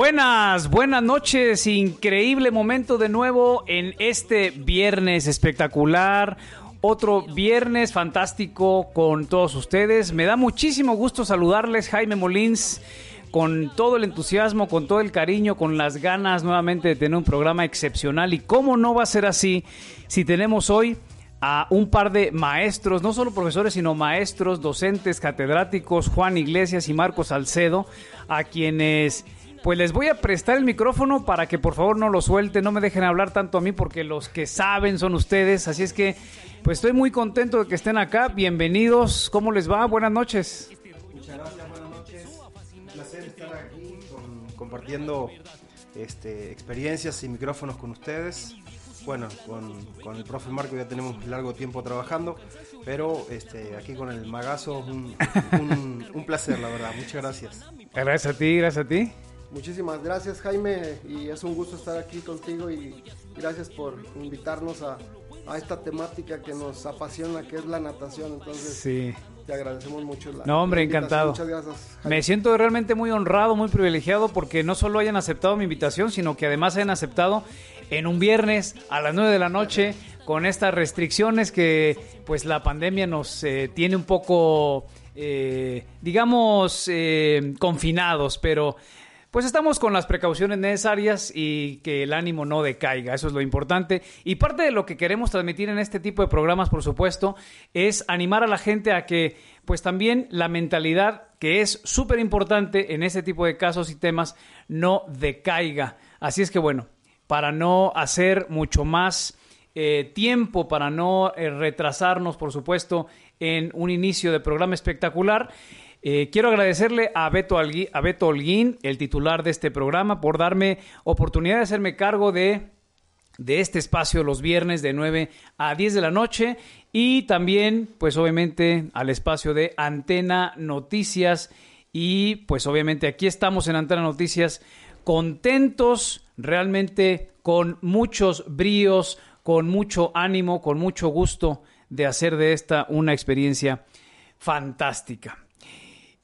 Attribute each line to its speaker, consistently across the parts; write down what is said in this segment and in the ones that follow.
Speaker 1: Buenas, buenas noches, increíble momento de nuevo en este viernes espectacular, otro viernes fantástico con todos ustedes. Me da muchísimo gusto saludarles, Jaime Molins, con todo el entusiasmo, con todo el cariño, con las ganas nuevamente de tener un programa excepcional. ¿Y cómo no va a ser así si tenemos hoy a un par de maestros, no solo profesores, sino maestros, docentes, catedráticos, Juan Iglesias y Marcos Salcedo, a quienes pues les voy a prestar el micrófono para que por favor no lo suelten, no me dejen hablar tanto a mí porque los que saben son ustedes, así es que pues estoy muy contento de que estén acá, bienvenidos, ¿cómo les va? Buenas noches.
Speaker 2: Muchas gracias, buenas noches. Un placer estar aquí con- compartiendo este, experiencias y micrófonos con ustedes. Bueno, con, con el profe Marco ya tenemos largo tiempo trabajando, pero este, aquí con el magazo un, un- un placer, la verdad. Muchas gracias.
Speaker 1: Gracias a ti, gracias a ti.
Speaker 3: Muchísimas gracias Jaime y es un gusto estar aquí contigo y gracias por invitarnos a, a esta temática que nos apasiona que es la natación. Entonces
Speaker 1: Sí.
Speaker 3: te agradecemos mucho la
Speaker 1: No, hombre,
Speaker 3: la
Speaker 1: encantado.
Speaker 3: Muchas gracias. Jaime.
Speaker 1: Me siento realmente muy honrado, muy privilegiado porque no solo hayan aceptado mi invitación, sino que además hayan aceptado en un viernes a las 9 de la noche con estas restricciones que pues la pandemia nos eh, tiene un poco, eh, digamos, eh, confinados, pero pues estamos con las precauciones necesarias y que el ánimo no decaiga, eso es lo importante. Y parte de lo que queremos transmitir en este tipo de programas, por supuesto, es animar a la gente a que, pues también la mentalidad, que es súper importante en este tipo de casos y temas, no decaiga. Así es que bueno, para no hacer mucho más eh, tiempo, para no eh, retrasarnos, por supuesto, en un inicio de programa espectacular. Eh, quiero agradecerle a Beto, Algui- a Beto Holguín, el titular de este programa, por darme oportunidad de hacerme cargo de, este espacio los viernes de 9 a 10 de la noche y también, pues obviamente, al espacio de Antena Noticias. Y pues obviamente aquí estamos en Antena Noticias contentos, realmente con muchos bríos, con mucho ánimo, con mucho gusto de hacer de esta una experiencia fantástica.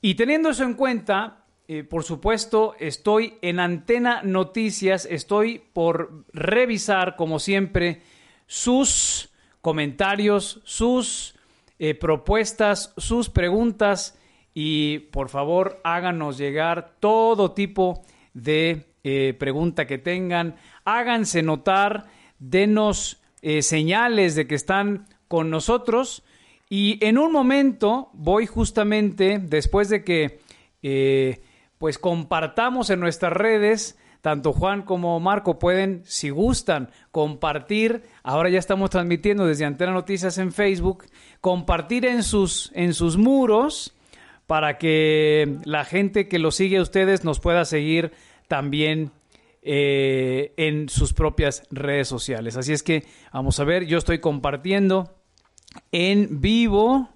Speaker 1: Y teniendo eso en cuenta, eh, por supuesto, estoy en Antena Noticias, estoy por revisar, como siempre, sus comentarios, sus eh, propuestas, sus preguntas. Y por favor háganos llegar todo tipo de eh, pregunta que tengan, háganse notar, denos eh, señales de que están con nosotros y en un momento voy justamente después de que eh, pues compartamos en nuestras redes tanto Juan como Marco pueden, si gustan, compartir. Ahora ya estamos transmitiendo desde Antena Noticias en Facebook. Compartir en sus, en sus muros para que la gente que lo sigue a ustedes nos pueda seguir también eh, en sus propias redes sociales. Así es que vamos a ver, yo estoy compartiendo en vivo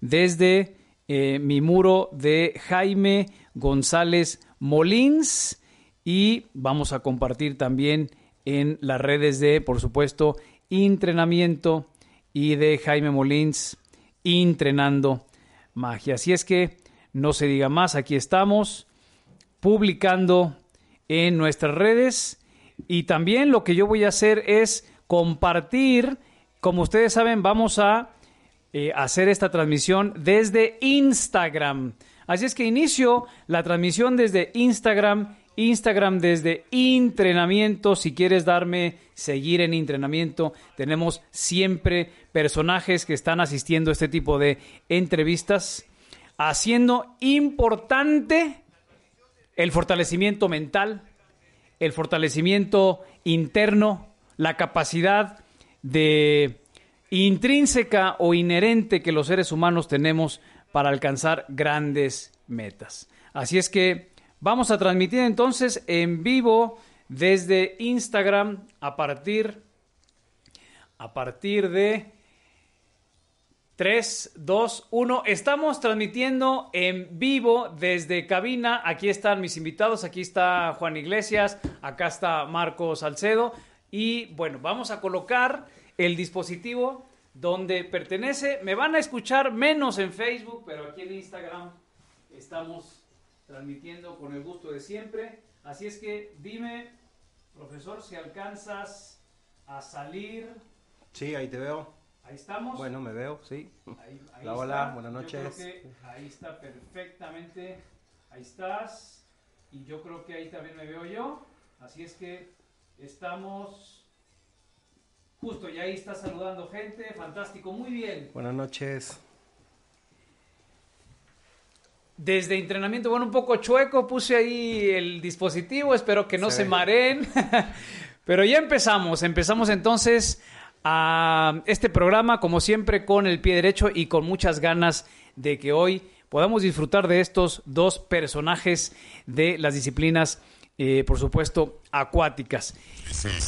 Speaker 1: desde eh, mi muro de Jaime González Molins y vamos a compartir también en las redes de, por supuesto, entrenamiento y de Jaime Molins, entrenando magia. Así es que no se diga más, aquí estamos publicando en nuestras redes y también lo que yo voy a hacer es compartir, como ustedes saben, vamos a eh, hacer esta transmisión desde Instagram. Así es que inicio la transmisión desde Instagram, Instagram desde entrenamiento. Si quieres darme seguir en entrenamiento, tenemos siempre personajes que están asistiendo a este tipo de entrevistas, haciendo importante el fortalecimiento mental, el fortalecimiento interno, la capacidad de intrínseca o inherente que los seres humanos tenemos para alcanzar grandes metas. Así es que vamos a transmitir entonces en vivo desde Instagram a partir a partir de 3, 2, 1. Estamos transmitiendo en vivo desde cabina. Aquí están mis invitados. Aquí está Juan Iglesias. Acá está Marco Salcedo. Y bueno, vamos a colocar el dispositivo donde pertenece. Me van a escuchar menos en Facebook, pero aquí en Instagram estamos transmitiendo con el gusto de siempre. Así es que dime, profesor, si alcanzas a salir.
Speaker 2: Sí, ahí te veo.
Speaker 1: Ahí estamos.
Speaker 2: Bueno, me veo, sí.
Speaker 1: Ahí, ahí
Speaker 2: Hola, hola, buenas
Speaker 1: Yo
Speaker 2: noches.
Speaker 1: creo que ahí está perfectamente. Ahí estás. Y yo creo que ahí también me veo yo. Así es que estamos. Justo, y ahí está saludando gente. Fantástico, muy bien.
Speaker 2: Buenas noches.
Speaker 1: Desde entrenamiento, bueno, un poco chueco, puse ahí el dispositivo, espero que no
Speaker 2: Se
Speaker 1: mareen. Pero ya empezamos, empezamos entonces a este programa, como siempre, con el pie derecho y con muchas ganas de que hoy podamos disfrutar de estos dos personajes de las disciplinas, eh, por supuesto, acuáticas.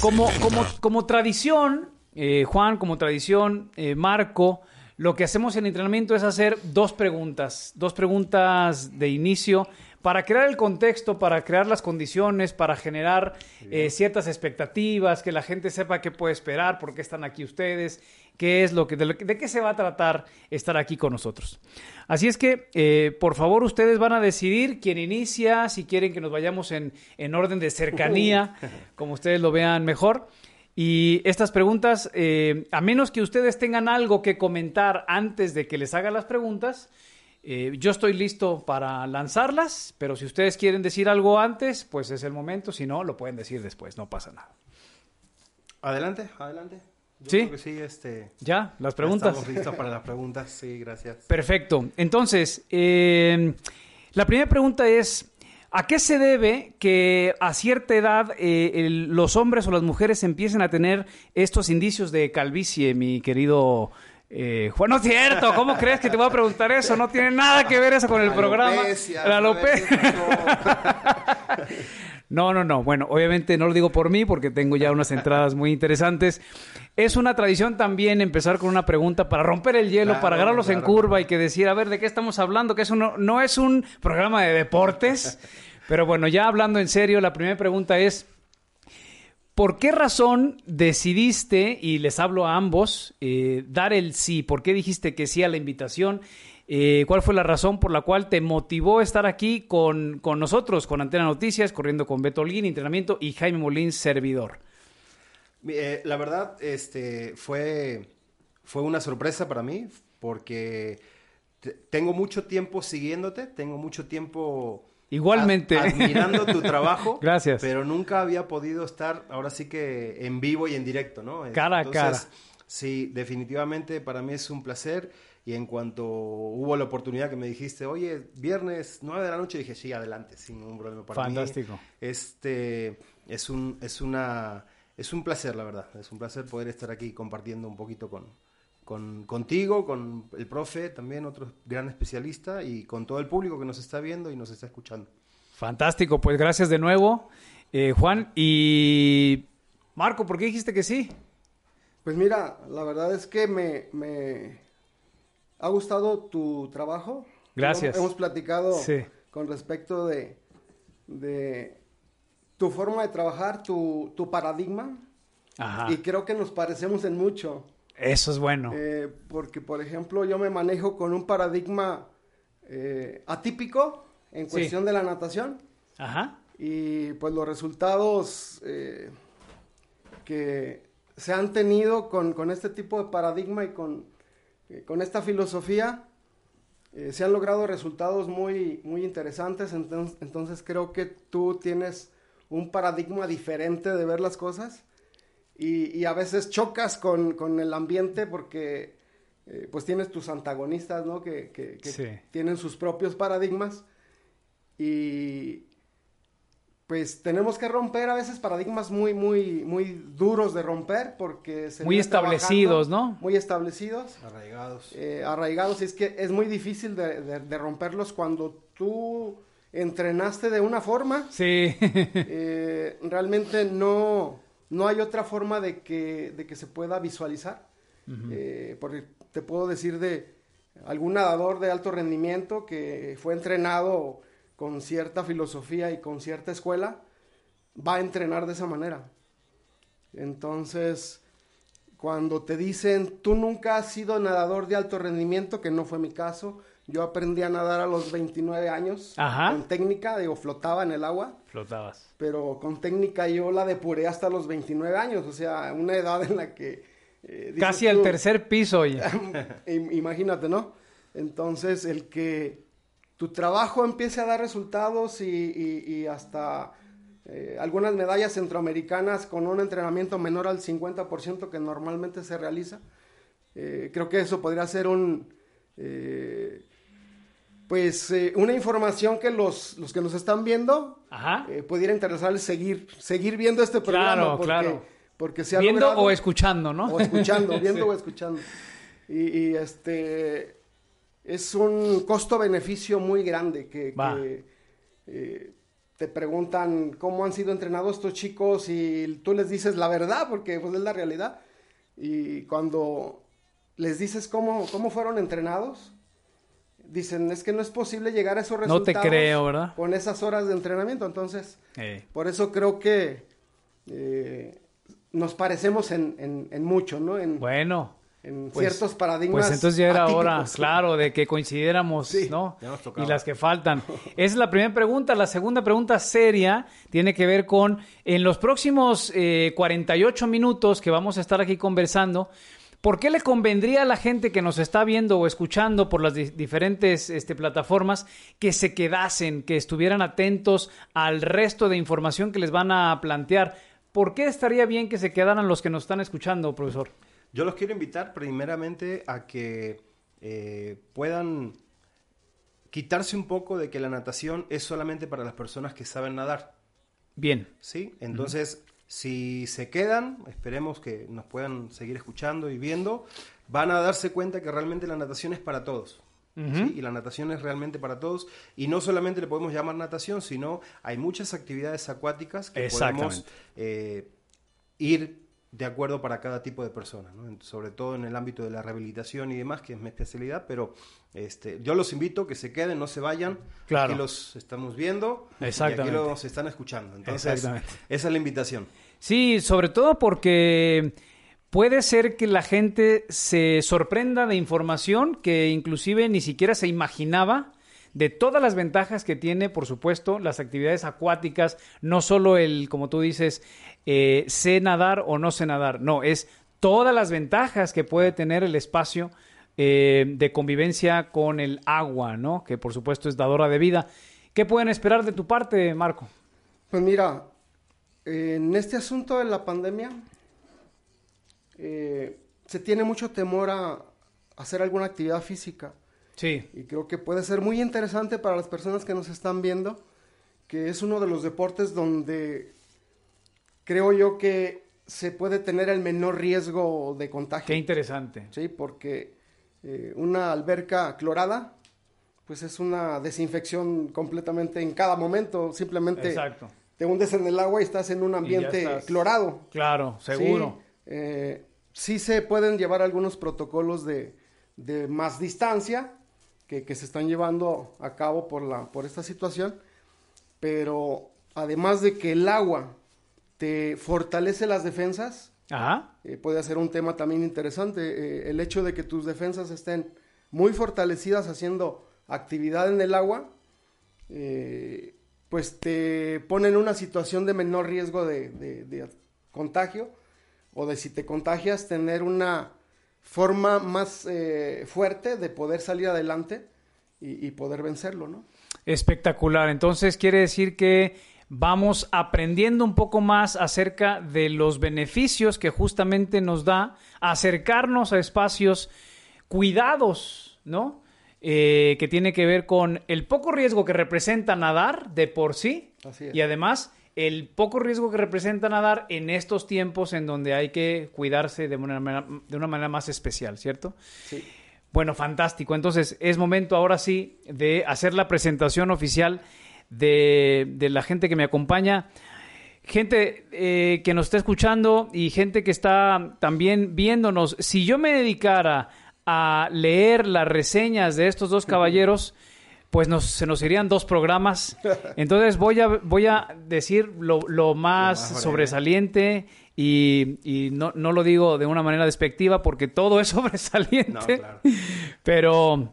Speaker 1: Como, como, como tradición, eh, Juan, como tradición, eh, Marco, lo que hacemos en entrenamiento es hacer dos preguntas, dos preguntas de inicio para crear el contexto, para crear las condiciones, para generar eh, ciertas expectativas, que la gente sepa qué puede esperar, por qué están aquí ustedes, qué es lo que, de, lo que- de qué se va a tratar estar aquí con nosotros. Así es que, eh, por favor, ustedes van a decidir quién inicia, si quieren que nos vayamos en, en orden de cercanía, como ustedes lo vean mejor. Y estas preguntas, eh, a menos que ustedes tengan algo que comentar antes de que les haga las preguntas, eh, yo estoy listo para lanzarlas, pero si ustedes quieren decir algo antes, pues es el momento, si no, lo pueden decir después, no pasa nada.
Speaker 2: Adelante, adelante. Yo
Speaker 1: ¿Sí?
Speaker 2: creo que sí, este.
Speaker 1: ¿Ya? Las preguntas.
Speaker 2: Estamos listos para las preguntas, sí, gracias.
Speaker 1: Perfecto. Entonces, eh, la primera pregunta es, ¿a qué se debe que a cierta edad eh, el- los hombres o las mujeres empiecen a tener estos indicios de calvicie, mi querido eh, Juan? No es cierto, ¿cómo crees que te voy a preguntar eso? No tiene nada que ver eso con el programa.
Speaker 3: Alopecia,
Speaker 1: La
Speaker 3: a ver
Speaker 1: alope-
Speaker 3: qué pasó.
Speaker 1: No, no, no. Bueno, obviamente no lo digo por mí porque tengo ya unas entradas muy interesantes. Es una tradición también empezar con una pregunta para romper el hielo,
Speaker 2: Claro,
Speaker 1: para agarrarlos en curva y que decir, a ver, ¿de qué estamos hablando? Que eso no, no es un programa de deportes. Pero bueno, ya hablando en serio, la primera pregunta es, ¿por qué razón decidiste, y les hablo a ambos, eh, dar el sí? ¿Por qué dijiste que sí a la invitación? Eh, ¿Cuál fue la razón por la cual te motivó estar aquí con, con nosotros, con Antena Noticias, corriendo con Beto Holguín, entrenamiento, y Jaime Molín, servidor?
Speaker 2: Eh, la verdad, este, fue, fue una sorpresa para mí, porque te- tengo mucho tiempo siguiéndote, tengo mucho tiempo
Speaker 1: Igualmente.
Speaker 2: admirando tu trabajo.
Speaker 1: Gracias.
Speaker 2: Pero nunca había podido estar, ahora sí que en vivo y en directo, ¿no?
Speaker 1: Cara a cara.
Speaker 2: Sí, definitivamente para mí es un placer. Y en cuanto hubo la oportunidad que me dijiste, oye, viernes 9 de la noche, dije, sí, adelante, sin ningún problema para mí.
Speaker 1: Fantástico.
Speaker 2: Este es un, es una, es un placer, la verdad. Es un placer poder estar aquí compartiendo un poquito con, con, contigo, con el profe, también otro gran especialista, y con todo el público que nos está viendo y nos está escuchando.
Speaker 1: Fantástico, pues gracias de nuevo, eh, Juan. Y Marco, ¿por qué dijiste que sí?
Speaker 3: Pues mira, la verdad es que me, me ha gustado tu trabajo.
Speaker 1: Gracias.
Speaker 3: Hemos, platicado
Speaker 1: Sí.
Speaker 3: con respecto de, de tu forma de trabajar, tu, tu paradigma.
Speaker 1: Ajá.
Speaker 3: Y creo que nos parecemos en mucho.
Speaker 1: Eso es bueno.
Speaker 3: Eh, porque, por ejemplo, yo me manejo con un paradigma eh, atípico en
Speaker 1: Sí.
Speaker 3: cuestión de la natación.
Speaker 1: Ajá.
Speaker 3: Y pues los resultados eh, que se han tenido con, con este tipo de paradigma y con, eh, con esta filosofía, se han logrado resultados muy, muy interesantes. Entonces, entonces creo que tú tienes un paradigma diferente de ver las cosas y, y a veces chocas con, con el ambiente porque eh, pues tienes tus antagonistas, ¿no? Que, que- que
Speaker 1: Sí.
Speaker 3: tienen sus propios paradigmas y, pues tenemos que romper a veces paradigmas muy, muy, muy duros de romper porque se
Speaker 1: Muy establecidos, ¿no?
Speaker 3: Muy establecidos,
Speaker 2: Arraigados.
Speaker 3: eh, arraigados, y es que es muy difícil de, de- de romperlos cuando tú entrenaste de una forma,
Speaker 1: Sí.
Speaker 3: eh, realmente no, no hay otra forma de que, de que se pueda visualizar. Eh, porque te puedo decir de algún nadador de alto rendimiento que fue entrenado con cierta filosofía y con cierta escuela, va a entrenar de esa manera. Entonces, cuando te dicen, tú nunca has sido nadador de alto rendimiento, que no fue mi caso, yo aprendí a nadar a los 29 años
Speaker 1: Ajá.
Speaker 3: con técnica, digo, flotaba en el agua
Speaker 1: Flotabas.
Speaker 3: pero con técnica yo la depuré hasta los 29 años, o sea, una edad en la que... eh,
Speaker 1: Casi al tercer piso, oye.
Speaker 3: im- Imagínate, ¿no? Entonces, el que tu trabajo empiece a dar resultados y, y- y hasta eh, algunas medallas centroamericanas con un entrenamiento menor al 50% que normalmente se realiza, eh, creo que eso podría ser un... pues eh, una información que los, los que nos están viendo
Speaker 1: Ajá.
Speaker 3: eh, pudiera interesarles seguir, seguir viendo este programa.
Speaker 1: Claro,
Speaker 3: porque,
Speaker 1: claro.
Speaker 3: Porque se ha
Speaker 1: Viendo
Speaker 3: logrado-
Speaker 1: o escuchando, ¿no?
Speaker 3: o escuchando, viendo
Speaker 1: Sí.
Speaker 3: o escuchando. Y, y, este es un costo-beneficio muy grande que, eh, te preguntan cómo han sido entrenados estos chicos y tú les dices la verdad, porque pues es la realidad. Y cuando les dices cómo, cómo fueron entrenados, dicen, es que no es posible llegar a esos
Speaker 1: No te
Speaker 3: resultados
Speaker 1: creo, ¿verdad?
Speaker 3: con esas horas de entrenamiento. Entonces,
Speaker 1: Eh,
Speaker 3: por eso creo que eh, nos parecemos en, en- en mucho, ¿no? En,
Speaker 1: Bueno.
Speaker 3: en
Speaker 1: pues-
Speaker 3: ciertos paradigmas.
Speaker 1: Pues entonces ya era hora, claro, de que coincidiéramos,
Speaker 3: Sí,
Speaker 1: ¿no?
Speaker 2: ya nos.
Speaker 1: Y las que faltan. Esa es la primera pregunta. La segunda pregunta seria tiene que ver con, en los próximos eh, 48 minutos que vamos a estar aquí conversando, ¿por qué le convendría a la gente que nos está viendo o escuchando por las di- diferentes este, plataformas que se quedasen, que estuvieran atentos al resto de información que les van a plantear? ¿Por qué estaría bien que se quedaran los que nos están escuchando, profesor?
Speaker 2: Yo los quiero invitar primeramente a que eh, puedan quitarse un poco de que la natación es solamente para las personas que saben nadar.
Speaker 1: Bien.
Speaker 2: ¿sí? Entonces, si se quedan, esperemos que nos puedan seguir escuchando y viendo, van a darse cuenta que realmente la natación es para todos. ¿sí? Y la natación es realmente para todos. Y no solamente le podemos llamar natación, sino hay muchas actividades acuáticas que podemos eh, ir de acuerdo para cada tipo de persona, ¿no? Sobre todo en el ámbito de la rehabilitación y demás, que es mi especialidad, pero este, yo los invito que se queden, no se vayan,
Speaker 1: Claro.
Speaker 2: aquí los estamos viendo y aquí
Speaker 1: Exactamente.
Speaker 2: los están escuchando. Entonces,
Speaker 1: Exactamente.
Speaker 2: esa es la invitación.
Speaker 1: Sí, sobre todo porque puede ser que la gente se sorprenda de información que inclusive ni siquiera se imaginaba de todas las ventajas que tiene, por supuesto, las actividades acuáticas, no solo el, como tú dices, eh, sé nadar o no sé nadar, no, es todas las ventajas que puede tener el espacio eh, de convivencia con el agua, ¿no? Que por supuesto es dadora de vida. ¿Qué pueden esperar de tu parte, Marco?
Speaker 3: Pues mira, en este asunto de la pandemia, eh, se tiene mucho temor a hacer alguna actividad física.
Speaker 1: Sí,
Speaker 3: Y creo que puede ser muy interesante para las personas que nos están viendo, que es uno de los deportes donde creo yo que se puede tener el menor riesgo de contagio.
Speaker 1: qué interesante.
Speaker 3: Sí, porque eh, una alberca clorada, pues es una desinfección completamente en cada momento. Simplemente
Speaker 1: Exacto.
Speaker 3: te hundes en el agua y estás en un ambiente
Speaker 1: estás.
Speaker 3: clorado.
Speaker 1: Claro, seguro.
Speaker 3: Sí, eh, sí se pueden llevar algunos protocolos de, de más distancia que, que se están llevando a cabo por, la, por esta situación, pero además de que el agua te fortalece las defensas,
Speaker 1: Ajá.
Speaker 3: eh, puede ser un tema también interesante. eh, el hecho de que tus defensas estén muy fortalecidas haciendo actividad en el agua, eh, pues te pone en una situación de menor riesgo de, de- de contagio o de si te contagias tener una forma más eh, fuerte de poder salir adelante y, y poder vencerlo, ¿no?
Speaker 1: Espectacular. Entonces quiere decir que vamos aprendiendo un poco más acerca de los beneficios que justamente nos da acercarnos a espacios cuidados, ¿no? Eh, que tiene que ver con el poco riesgo que representa nadar de por sí
Speaker 3: Así es.
Speaker 1: y además el poco riesgo que representa nadar en estos tiempos en donde hay que cuidarse de una manera, de una manera más especial, ¿cierto?
Speaker 3: Sí.
Speaker 1: Bueno, fantástico. Entonces es momento ahora sí de hacer la presentación oficial de, de la gente que me acompaña. Gente eh, que nos está escuchando y gente que está también viéndonos. Si yo me dedicara a leer las reseñas de estos dos caballeros, pues nos, se nos irían dos programas. Entonces voy a, voy a decir lo, lo más sobresaliente y, y no, no lo digo de una manera despectiva porque todo es sobresaliente.
Speaker 2: No, claro.
Speaker 1: Pero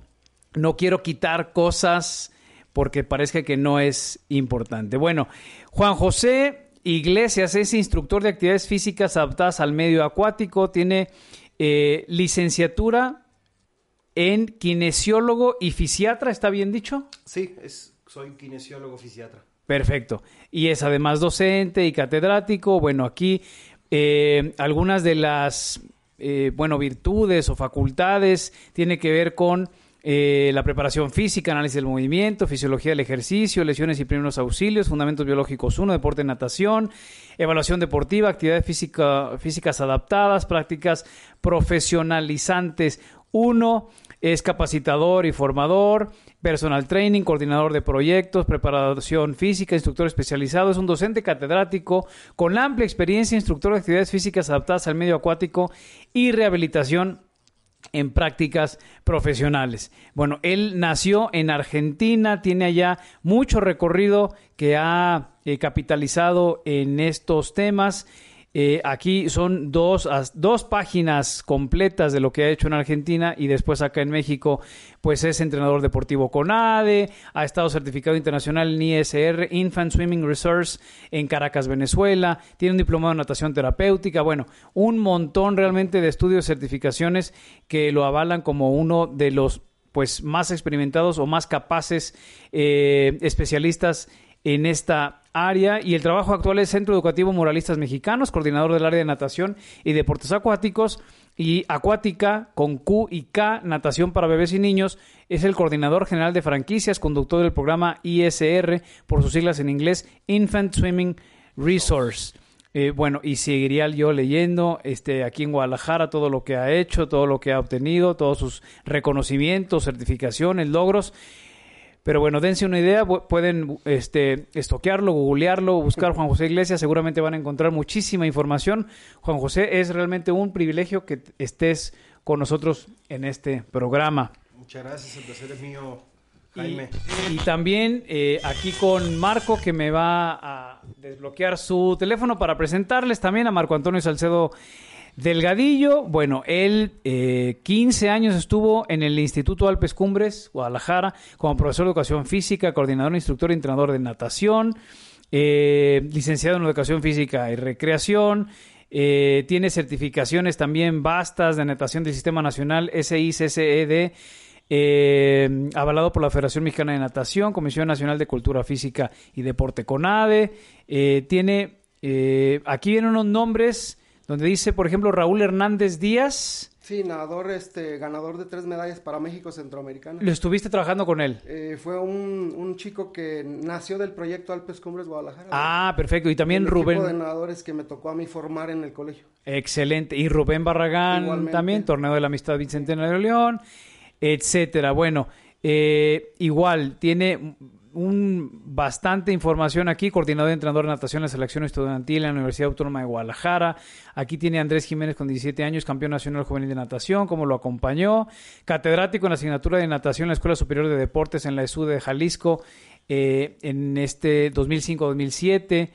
Speaker 1: no quiero quitar cosas porque parezca que no es importante. Bueno, Juan José Iglesias es instructor de actividades físicas adaptadas al medio acuático, tiene eh, licenciatura en kinesiólogo y fisiatra, ¿está bien dicho?
Speaker 2: Sí, es, soy kinesiólogo fisiatra.
Speaker 1: Perfecto. Y es además docente y catedrático. Bueno, aquí eh, algunas de las eh, bueno, virtudes o facultades tiene que ver con eh, la preparación física, análisis del movimiento, fisiología del ejercicio, lesiones y primeros auxilios, fundamentos biológicos 1, deporte natación, evaluación deportiva, actividades física- físicas adaptadas, prácticas profesionalizantes 1, es capacitador y formador, personal training, coordinador de proyectos, preparación física, instructor especializado, es un docente catedrático con amplia experiencia, instructor de actividades físicas adaptadas al medio acuático y rehabilitación en prácticas profesionales. Bueno, él nació en Argentina, tiene allá mucho recorrido que ha eh, capitalizado en estos temas. Eh, aquí son dos, dos páginas completas de lo que ha hecho en Argentina y después acá en México, pues es entrenador deportivo con ADE, ha estado certificado internacional en ISR, Infant Swimming Resource en Caracas, Venezuela, tiene un diplomado en natación terapéutica, bueno, un montón realmente de estudios y certificaciones que lo avalan como uno de los pues más experimentados o más capaces eh, especialistas en esta área y el trabajo actual es Centro Educativo Moralistas Mexicanos, coordinador del área de natación y deportes acuáticos y acuática con Q y K, natación para bebés y niños, es el coordinador general de franquicias, conductor del programa ISR, por sus siglas en inglés, Infant Swimming Resource. Eh, bueno, y seguiría yo leyendo este, aquí en Guadalajara todo lo que ha hecho, todo lo que ha obtenido, todos sus reconocimientos, certificaciones, logros. Pero bueno, dense una idea, pu- pueden este, estoquearlo, googlearlo, buscar Juan José Iglesias, seguramente van a encontrar muchísima información. Juan José, es realmente un privilegio que estés con nosotros en este programa.
Speaker 2: Muchas gracias, el placer es mío,
Speaker 1: Y,
Speaker 2: Jaime.
Speaker 1: y también eh, aquí con Marco que me va a desbloquear su teléfono para presentarles también a Marco Antonio Salcedo Delgadillo. Bueno, él eh, 15 años estuvo en el Instituto Alpes Cumbres, Guadalajara, como profesor de educación física, coordinador, instructor y entrenador de natación, eh, licenciado en educación física y recreación. eh, tiene certificaciones también vastas de natación del Sistema Nacional SICCED, eh, avalado por la Federación Mexicana de Natación, Comisión Nacional de Cultura Física y Deporte CONADE. Eh, tiene, eh, aquí vienen unos nombres donde dice, por ejemplo, Raúl Hernández Díaz.
Speaker 3: Sí, nadador, este, ganador de tres medallas para México Centroamericana.
Speaker 1: Lo estuviste trabajando con él.
Speaker 3: Eh, fue un, un chico que nació del proyecto Alpes Cumbres Guadalajara.
Speaker 1: Ah, perfecto. Y también
Speaker 3: El equipo de
Speaker 1: Rubén.
Speaker 3: nadadores que me tocó a mí formar en el colegio.
Speaker 1: Excelente. Y Rubén Barragán
Speaker 3: Igualmente.
Speaker 1: también, Torneo de la Amistad Bicentenario de León, etcétera. Bueno, eh, igual, tiene un bastante información aquí, coordinador de entrenador de natación en la selección estudiantil en la Universidad Autónoma de Guadalajara. Aquí tiene Andrés Jiménez con 17 años, campeón nacional juvenil de natación, como lo acompañó. Catedrático en la asignatura de natación en la Escuela Superior de Deportes en la ESU de Jalisco eh, en este 2005-2007.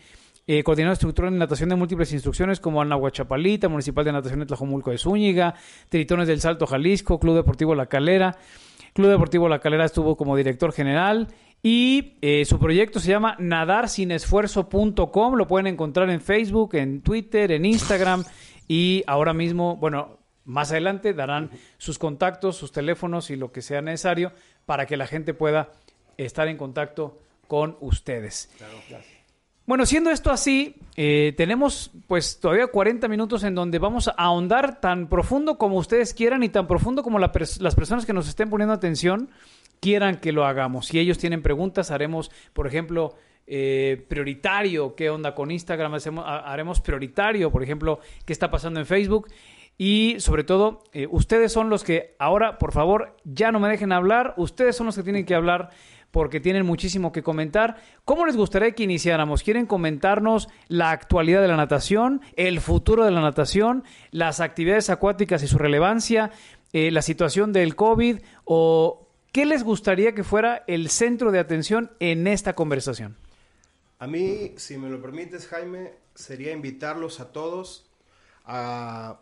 Speaker 1: Eh, coordinador estructural en natación de múltiples instrucciones como Anahuachapalita, Municipal de Natación de Tlajomulco de Zúñiga, Tritones del Salto Jalisco, Club Deportivo La Calera. Club Deportivo La Calera estuvo como director general y eh, su proyecto se llama nadarsinesfuerzo.com. Lo pueden encontrar en Facebook, en Twitter, en Instagram y ahora mismo, bueno, más adelante darán sus contactos, sus teléfonos y lo que sea necesario para que la gente pueda estar en contacto con ustedes. Bueno, siendo esto así, eh, tenemos pues todavía 40 minutos en donde vamos a ahondar tan profundo como ustedes quieran y tan profundo como la pers- las personas que nos estén poniendo atención quieran que lo hagamos. Si ellos tienen preguntas, haremos, por ejemplo, eh, prioritario, qué onda con Instagram, haremos prioritario, por ejemplo, qué está pasando en Facebook. Y sobre todo, eh, ustedes son los que ahora, por favor, ya no me dejen hablar, ustedes son los que tienen que hablar porque tienen muchísimo que comentar. ¿Cómo les gustaría que iniciáramos? ¿Quieren comentarnos la actualidad de la natación, el futuro de la natación, las actividades acuáticas y su relevancia, eh, la situación del COVID o qué les gustaría que fuera el centro de atención en esta conversación?
Speaker 2: A mí, si me lo permites, Jaime, sería invitarlos a todos a,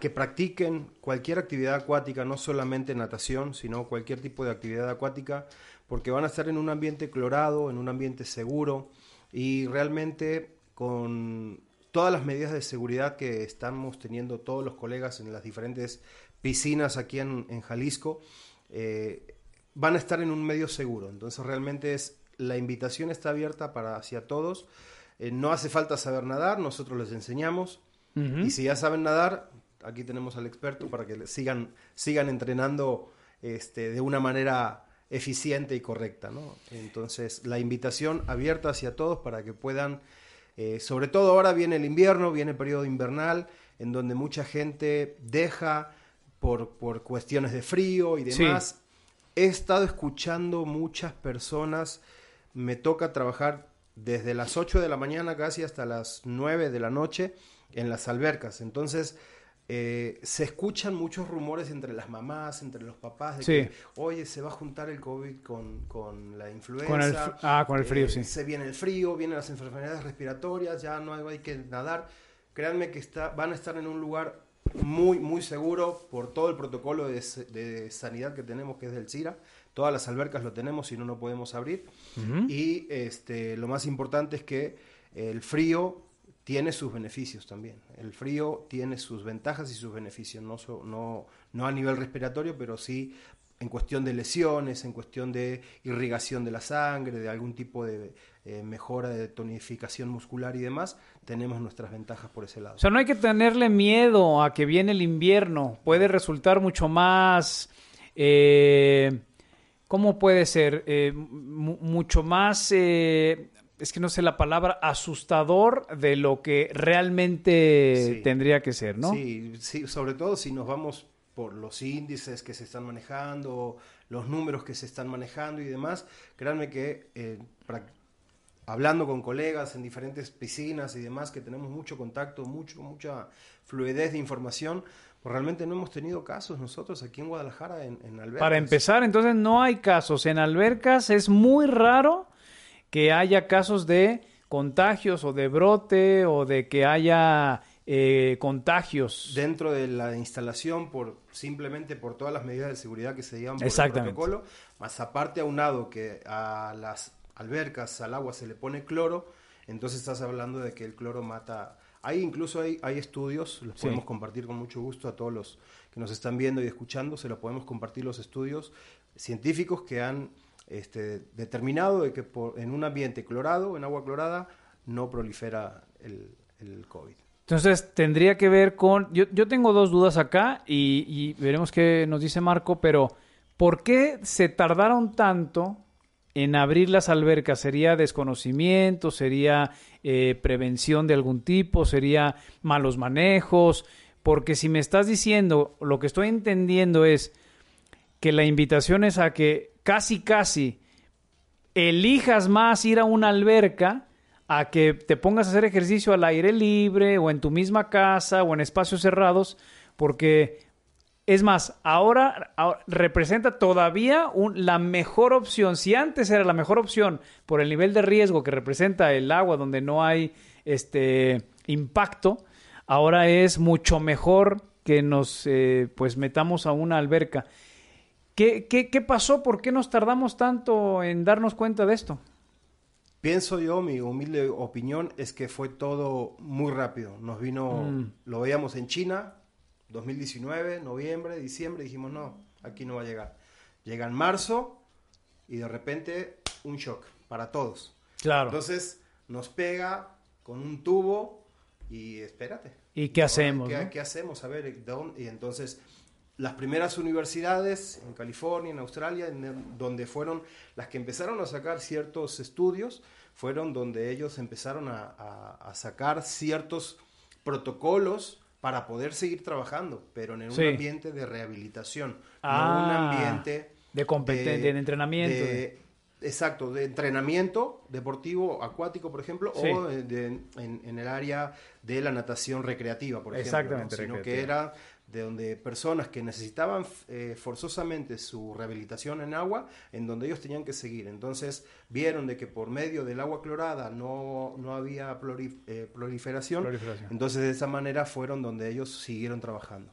Speaker 2: que practiquen cualquier actividad acuática, no solamente natación, sino cualquier tipo de actividad acuática, porque van a estar en un ambiente clorado, en un ambiente seguro y realmente con todas las medidas de seguridad que estamos teniendo todos los colegas en las diferentes piscinas aquí en, en Jalisco, eh, van a estar en un medio seguro. Entonces realmente es la invitación está abierta para hacia todos. Eh, no hace falta saber nadar, nosotros les enseñamos. Y si ya saben nadar, aquí tenemos al experto para que le sigan, sigan entrenando este, de una manera eficiente y correcta. ¿no? Entonces, la invitación abierta hacia todos para que puedan, eh, sobre todo ahora viene el invierno, viene el periodo invernal, en donde mucha gente deja por, por cuestiones de frío y
Speaker 1: Sí.
Speaker 2: He estado escuchando muchas personas, me toca trabajar desde las 8 de la mañana casi hasta las 9 de la noche en las albercas. Entonces, eh, se escuchan muchos rumores entre las mamás, entre los papás, de
Speaker 1: Sí.
Speaker 2: que, oye, se va a juntar el COVID con, con la influenza.
Speaker 1: Con el ah, con el frío,
Speaker 2: eh,
Speaker 1: sí.
Speaker 2: Se viene el frío, vienen las enfermedades respiratorias, ya no hay, hay que nadar. Créanme que está, van a estar en un lugar muy, muy seguro por todo el protocolo de, de sanidad que tenemos, que es del CIRA. Todas las albercas lo tenemos, si no, no podemos abrir. Y este, lo más importante es que el frío tiene sus beneficios también. El frío tiene sus ventajas y sus beneficios, no, so- no, no a nivel respiratorio, pero sí en cuestión de lesiones, en cuestión de irrigación de la sangre, de algún tipo de eh, mejora de tonificación muscular y demás, tenemos nuestras ventajas por ese lado.
Speaker 1: O sea, no hay que tenerle miedo a que viene el invierno. Puede resultar mucho más. eh, ¿Cómo puede ser? Eh, mu- mucho más. es que no sé la palabra, asustador de lo que realmente
Speaker 2: Sí.
Speaker 1: tendría que ser, ¿no?
Speaker 2: Sí, sí, sobre todo si nos vamos por los índices que se están manejando, los números que se están manejando y demás, créanme que eh, hablando con colegas en diferentes piscinas y demás, que tenemos mucho contacto, mucho, mucha fluidez de información, pues realmente no hemos tenido casos nosotros aquí en Guadalajara en, en albercas.
Speaker 1: Para empezar, entonces no hay casos. En albercas es muy raro que haya casos de contagios o de brote o de que haya eh, contagios.
Speaker 2: dentro de la instalación por simplemente por todas las medidas de seguridad que se llevan por el protocolo, más aparte aunado que a las albercas, al agua se le pone cloro, entonces estás hablando de que el cloro mata. Hay incluso hay, hay estudios, los
Speaker 1: Sí.
Speaker 2: podemos compartir con mucho gusto a todos los que nos están viendo y escuchando, se los podemos compartir los estudios científicos que han este, determinado de que por- en un ambiente clorado, en agua clorada, no prolifera el, el COVID.
Speaker 1: Entonces tendría que ver con... Yo, yo tengo dos dudas acá y, y veremos qué nos dice Marco, pero ¿por qué se tardaron tanto en abrir las albercas? ¿Sería desconocimiento? ¿Sería eh, prevención de algún tipo? ¿Sería malos manejos? Porque si me estás diciendo, lo que estoy entendiendo es que la invitación es a que casi, casi elijas más ir a una alberca a que te pongas a hacer ejercicio al aire libre o en tu misma casa o en espacios cerrados, porque es más, ahora, ahora representa todavía un- la mejor opción. Si antes era la mejor opción por el nivel de riesgo que representa el agua donde no hay este impacto, ahora es mucho mejor que nos eh, pues metamos a una alberca. ¿Qué, qué, qué pasó? ¿Por qué nos tardamos tanto en darnos cuenta de esto?
Speaker 2: Pienso yo, mi humilde opinión es que fue todo muy rápido. Nos vino,
Speaker 1: Mm.
Speaker 2: lo veíamos en China, 2019, noviembre, diciembre, dijimos no, aquí no va a llegar. Llega en marzo y de repente un shock para todos.
Speaker 1: Claro.
Speaker 2: Entonces nos pega con un tubo y espérate.
Speaker 1: ¿Y qué hacemos,
Speaker 2: ¿Qué,
Speaker 1: no?
Speaker 2: qué hacemos? A ver, y entonces las primeras universidades en California, en Australia, en el- donde fueron las que empezaron a sacar ciertos estudios, fueron donde ellos empezaron a, a- a sacar ciertos protocolos para poder seguir trabajando, pero en un
Speaker 1: Sí.
Speaker 2: ambiente de rehabilitación,
Speaker 1: Ah,
Speaker 2: no un ambiente
Speaker 1: de competen- de entrenamiento,
Speaker 2: de- exacto, de entrenamiento deportivo, acuático, por ejemplo,
Speaker 1: Sí.
Speaker 2: o de- de- en, en el área de la natación recreativa, por ejemplo. ¿no? Sino que era de donde personas que necesitaban eh, forzosamente su rehabilitación en agua, en donde ellos tenían que seguir. Entonces vieron de que por medio del agua clorada no, no había eh, proliferación,
Speaker 1: Proliferación.
Speaker 2: entonces de esa manera fueron donde ellos siguieron trabajando.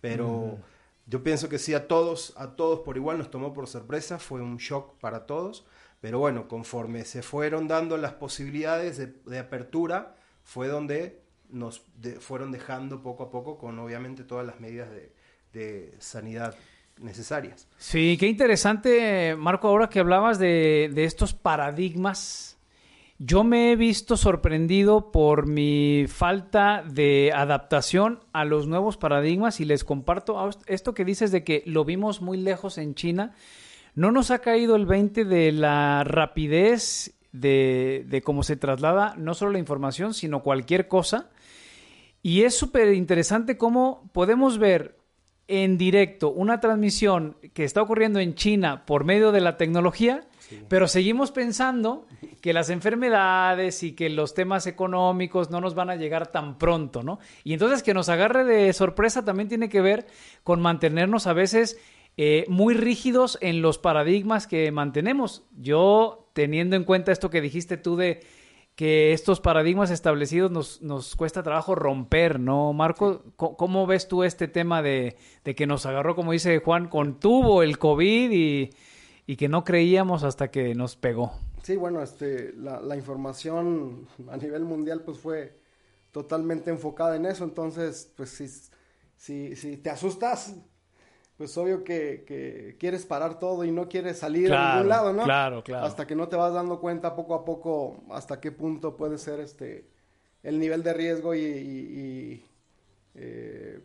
Speaker 2: Pero yo pienso que sí, a todos, a todos por igual nos tomó por sorpresa, fue un shock para todos, pero bueno, conforme se fueron dando las posibilidades de, de apertura, fue donde nos fueron dejando poco a poco con obviamente todas las medidas de, de sanidad necesarias.
Speaker 1: Sí, qué interesante, Marco, ahora que hablabas de, de estos paradigmas. Yo me he visto sorprendido por mi falta de adaptación a los nuevos paradigmas y les comparto esto que dices de que lo vimos muy lejos en China. No nos ha caído el 20 de la rapidez de, de cómo se traslada no solo la información, sino cualquier cosa. Y es súper interesante cómo podemos ver en directo una transmisión que está ocurriendo en China por medio de la tecnología, pero seguimos pensando que las enfermedades y que los temas económicos no nos van a llegar tan pronto, ¿no? Y entonces que nos agarre de sorpresa también tiene que ver con mantenernos a veces eh, muy rígidos en los paradigmas que mantenemos. Yo, teniendo en cuenta esto que dijiste tú de que estos paradigmas establecidos nos, nos cuesta trabajo romper, ¿no, Marco? Co- ¿Cómo ves tú este tema de, de que nos agarró, como dice Juan, contuvo el COVID y, y que no creíamos hasta que nos pegó?
Speaker 3: Sí, bueno, este, la, la información a nivel mundial pues fue totalmente enfocada en eso, entonces pues si, si, si te asustas, pues obvio que, que quieres parar todo y no quieres salir a
Speaker 1: Claro,
Speaker 3: ningún lado, ¿no?
Speaker 1: claro, claro.
Speaker 3: Hasta que no te vas dando cuenta poco a poco hasta qué punto puede ser este el nivel de riesgo y, y- y, eh,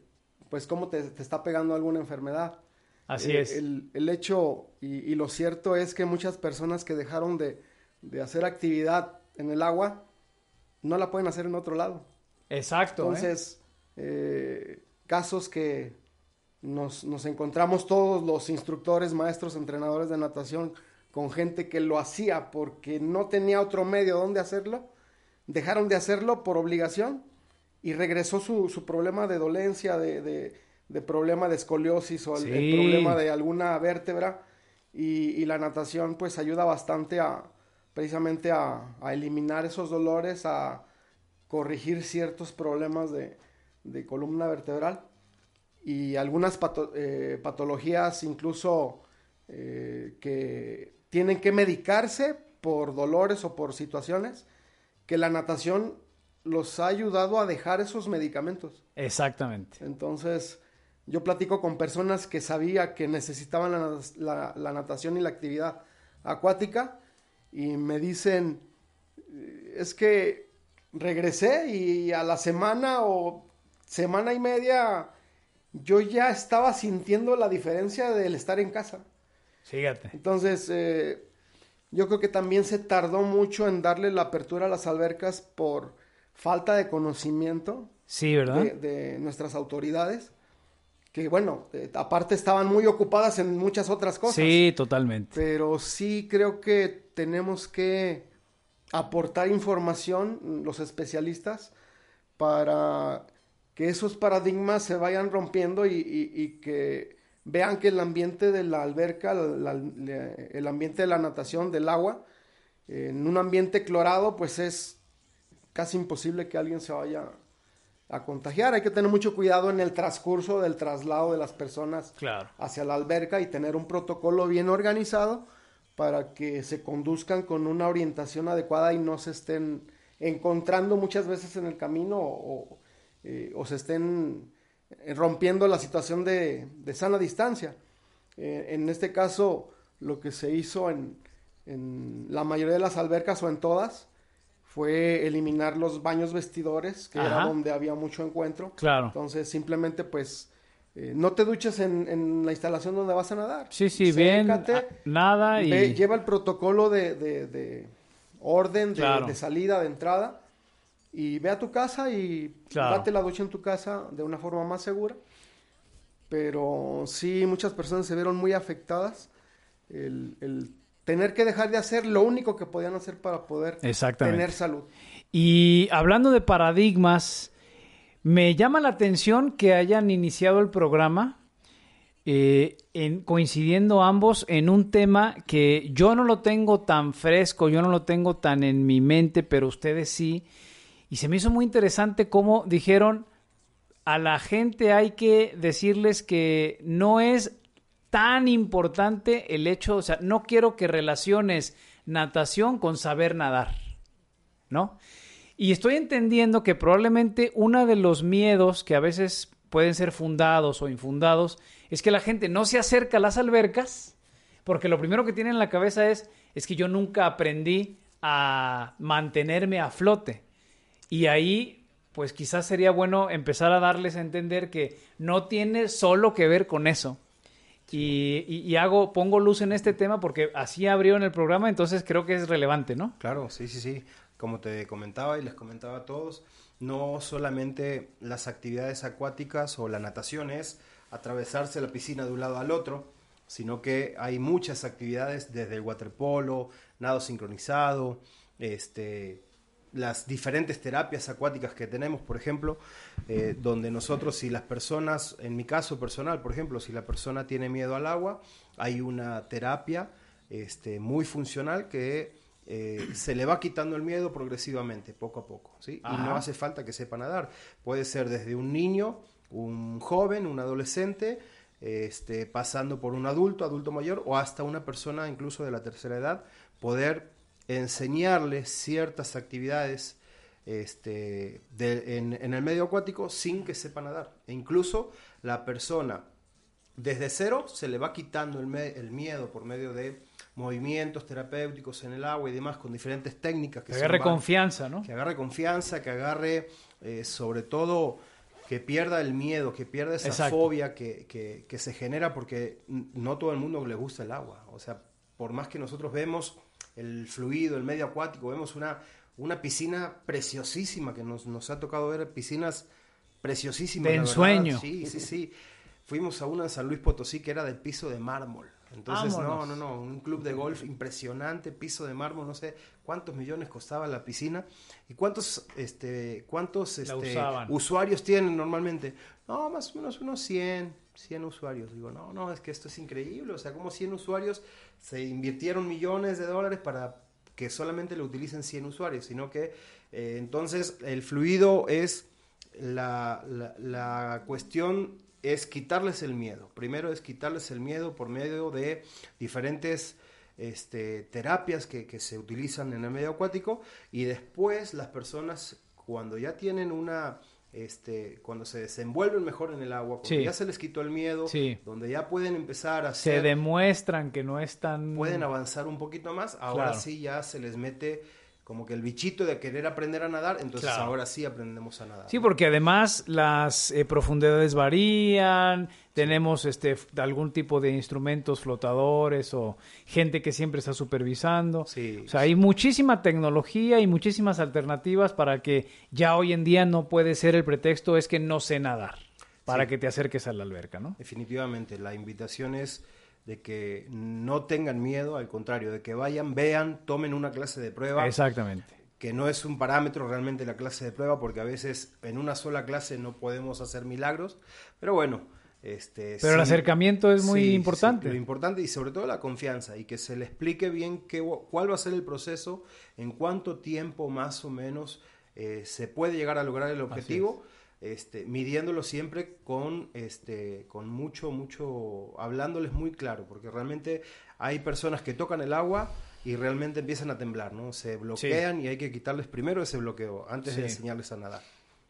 Speaker 3: pues cómo te, te está pegando alguna enfermedad.
Speaker 1: Así
Speaker 3: Eh,
Speaker 1: es.
Speaker 3: El, el hecho y, y lo cierto es que muchas personas que dejaron de, de hacer actividad en el agua no la pueden hacer en otro lado.
Speaker 1: Exacto. ¿eh?
Speaker 3: Entonces, eh, casos que nos, nos encontramos todos los instructores, maestros, entrenadores de natación con gente que lo hacía porque no tenía otro medio donde hacerlo, dejaron de hacerlo por obligación y regresó su, su problema de dolencia, de, de- de problema de escoliosis o el, el
Speaker 1: Sí.
Speaker 3: problema de alguna vértebra y, y la natación pues ayuda bastante a precisamente a, a eliminar esos dolores, a corregir ciertos problemas de, de columna vertebral y algunas pato- eh, patologías incluso eh, que tienen que medicarse por dolores o por situaciones que la natación los ha ayudado a dejar esos medicamentos.
Speaker 1: Exactamente.
Speaker 3: Entonces, yo platico con personas que sabía que necesitaban la, la- la natación y la actividad acuática y me dicen, "Eh, es que regresé y a la semana o semana y media yo ya estaba sintiendo la diferencia del estar en casa.
Speaker 1: Fíjate.
Speaker 3: Entonces, eh, yo creo que también se tardó mucho en darle la apertura a las albercas por falta de conocimiento
Speaker 1: Sí, ¿verdad?
Speaker 3: de, de nuestras autoridades, que bueno, eh, aparte estaban muy ocupadas en muchas otras cosas.
Speaker 1: Sí, totalmente.
Speaker 3: Pero sí creo que tenemos que aportar información, los especialistas, para que esos paradigmas se vayan rompiendo y, y- y que vean que el ambiente de la alberca, la- la- el ambiente de la natación, del agua, en un ambiente clorado, pues es casi imposible que alguien se vaya a contagiar. Hay que tener mucho cuidado en el transcurso del traslado de las personas
Speaker 1: Claro.
Speaker 3: hacia la alberca y tener un protocolo bien organizado para que se conduzcan con una orientación adecuada y no se estén encontrando muchas veces en el camino o, eh, o se estén eh, rompiendo la situación de, de sana distancia. Eh, en este caso, lo que se hizo en, en la mayoría de las albercas o en todas fue eliminar los baños vestidores, que era donde había mucho encuentro.
Speaker 1: Claro.
Speaker 3: Entonces, simplemente, pues, eh, no te duches en, en la instalación donde vas a nadar.
Speaker 1: Sí, sí, bien.
Speaker 3: Sécate,
Speaker 1: ah, Nada y...
Speaker 3: ve- lleva el protocolo de, de- de- orden de,
Speaker 1: Claro.
Speaker 3: de salida, de entrada. Y ve a tu casa y
Speaker 1: Claro.
Speaker 3: date la ducha en tu casa de una forma más segura. Pero sí, muchas personas se vieron muy afectadas. El, el tener que dejar de hacer lo único que podían hacer para poder tener salud.
Speaker 1: Y hablando de paradigmas, me llama la atención que hayan iniciado el programa eh, en, coincidiendo ambos en un tema que yo no lo tengo tan fresco, yo no lo tengo tan en mi mente, pero ustedes sí. Y se me hizo muy interesante cómo dijeron, a la gente hay que decirles que no es tan importante el hecho, o sea, no quiero que relaciones natación con saber nadar. ¿no? Y estoy entendiendo que probablemente uno de los miedos que a veces pueden ser fundados o infundados es que la gente no se acerca a las albercas porque lo primero que tiene en la cabeza es es que yo nunca aprendí a mantenerme a flote. Y ahí pues quizás sería bueno empezar a darles a entender que no tiene solo que ver con eso. Y, y- y hago, pongo luz en este tema porque así abrió en el programa, entonces creo que es relevante, ¿no?
Speaker 2: Claro, sí, sí, sí. Como te comentaba y les comentaba a todos, no solamente las actividades acuáticas o la natación es atravesarse la piscina de un lado al otro, sino que hay muchas actividades desde el waterpolo, nado sincronizado, este, las diferentes terapias acuáticas que tenemos, por ejemplo, eh, donde nosotros, si las personas, en mi caso personal, por ejemplo, si la persona tiene miedo al agua, hay una terapia este, muy funcional que eh, se le va quitando el miedo progresivamente, poco a poco, ¿sí? Y no hace falta que sepa nadar. Puede ser desde un niño, un joven, un adolescente, este, pasando por un adulto, adulto mayor, o hasta una persona incluso de la tercera edad, poder enseñarles ciertas actividades este, de- en, en el medio acuático sin que sepa nadar. E incluso la persona desde cero se le va quitando el, me- el miedo por medio de movimientos terapéuticos en el agua y demás con diferentes técnicas que
Speaker 1: agarre confianza, ¿no?
Speaker 2: que agarre confianza, que agarre eh, sobre todo que pierda el miedo, que pierda esa
Speaker 1: Exacto.
Speaker 2: fobia que, que- que se genera porque no todo el mundo le gusta el agua. O sea, por más que nosotros vemos el fluido, el medio acuático, vemos una, una piscina preciosísima que nos, nos ha tocado ver piscinas preciosísimas.
Speaker 1: De ensueño.
Speaker 2: Sí, sí, sí. Fuimos a una en San Luis Potosí que era del piso de mármol. Entonces, no,
Speaker 1: Vámonos.
Speaker 2: no, no, un club de golf impresionante, piso de mármol, no sé cuántos millones costaba la piscina y cuántos, este, cuántos este, usuarios tienen normalmente. No, más o menos unos 100, 100 usuarios. Digo, no, no, es que esto es increíble. O sea, como 100 usuarios se invirtieron millones de dólares para que solamente lo utilicen 100 usuarios, sino que eh, entonces el fluido es la, la, la cuestión es quitarles el miedo. Primero es quitarles el miedo por medio de diferentes este, terapias que, que se utilizan en el medio acuático y después las personas cuando ya tienen una, este, cuando se desenvuelven mejor en el agua,
Speaker 1: Sí.
Speaker 2: ya se les quitó el miedo,
Speaker 1: Sí.
Speaker 2: donde ya pueden empezar a
Speaker 1: Se
Speaker 2: hacer,
Speaker 1: demuestran que no es tan...
Speaker 2: pueden avanzar un poquito más, ahora
Speaker 1: Claro.
Speaker 2: sí ya se les mete como que el bichito de querer aprender a nadar, entonces
Speaker 1: Claro.
Speaker 2: ahora sí aprendemos a nadar.
Speaker 1: Sí, porque además las eh, profundidades varían, tenemos este algún tipo de instrumentos flotadores o gente que siempre está supervisando.
Speaker 2: Sí,
Speaker 1: o sea, hay muchísima tecnología y muchísimas alternativas para que ya hoy en día no puede ser el pretexto es que no sé nadar para
Speaker 2: Sí.
Speaker 1: que te acerques a la alberca, ¿no?
Speaker 2: Definitivamente, la invitación es de que no tengan miedo, al contrario, de que vayan, vean, tomen una clase de prueba,
Speaker 1: Exactamente.
Speaker 2: que no es un parámetro realmente la clase de prueba, porque a veces en una sola clase no podemos hacer milagros, pero bueno, este...
Speaker 1: Pero el acercamiento es muy
Speaker 2: sí, sí,
Speaker 1: importante.
Speaker 2: lo importante y sobre todo la confianza y que se le explique bien qué, cuál va a ser el proceso, en cuánto tiempo más o menos eh, se puede llegar a lograr el objetivo, este, midiéndolo siempre con, este, con mucho, mucho, hablándoles muy claro, porque realmente hay personas que tocan el agua y realmente empiezan a temblar, ¿no? Se bloquean y hay que quitarles primero ese bloqueo antes de enseñarles a nadar,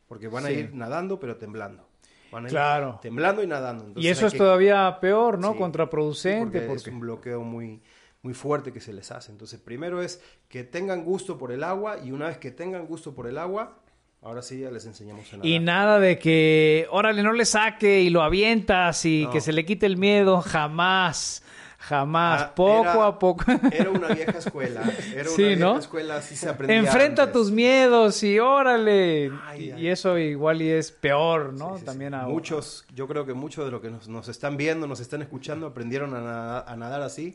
Speaker 2: porque van a ir nadando pero temblando. Van a ir
Speaker 1: Claro.
Speaker 2: temblando y nadando.
Speaker 1: y eso es
Speaker 2: que-
Speaker 1: todavía peor, ¿no? Contraproducente.
Speaker 2: porque,
Speaker 1: porque
Speaker 2: es un bloqueo muy, muy fuerte que se les hace. Entonces, primero es que tengan gusto por el agua y una vez que tengan gusto por el agua, ahora sí ya les enseñamos a nadar.
Speaker 1: Y nada de que, órale, no le saque y lo avientas y
Speaker 2: No.
Speaker 1: que se le quite el miedo, jamás. Jamás,
Speaker 2: Ah,
Speaker 1: poco
Speaker 2: era-
Speaker 1: a poco.
Speaker 2: Era una vieja escuela. Era una
Speaker 1: Sí,
Speaker 2: vieja
Speaker 1: ¿no?
Speaker 2: escuela, así se aprendía.
Speaker 1: Enfrenta
Speaker 2: antes.
Speaker 1: tus miedos y órale.
Speaker 2: Ay,
Speaker 1: y,
Speaker 2: ay.
Speaker 1: y eso igual y es peor, ¿no?
Speaker 2: Sí, sí.
Speaker 1: También a
Speaker 2: Muchos, yo creo que muchos de los que nos, nos están viendo, nos están escuchando, aprendieron a, nada- a nadar así.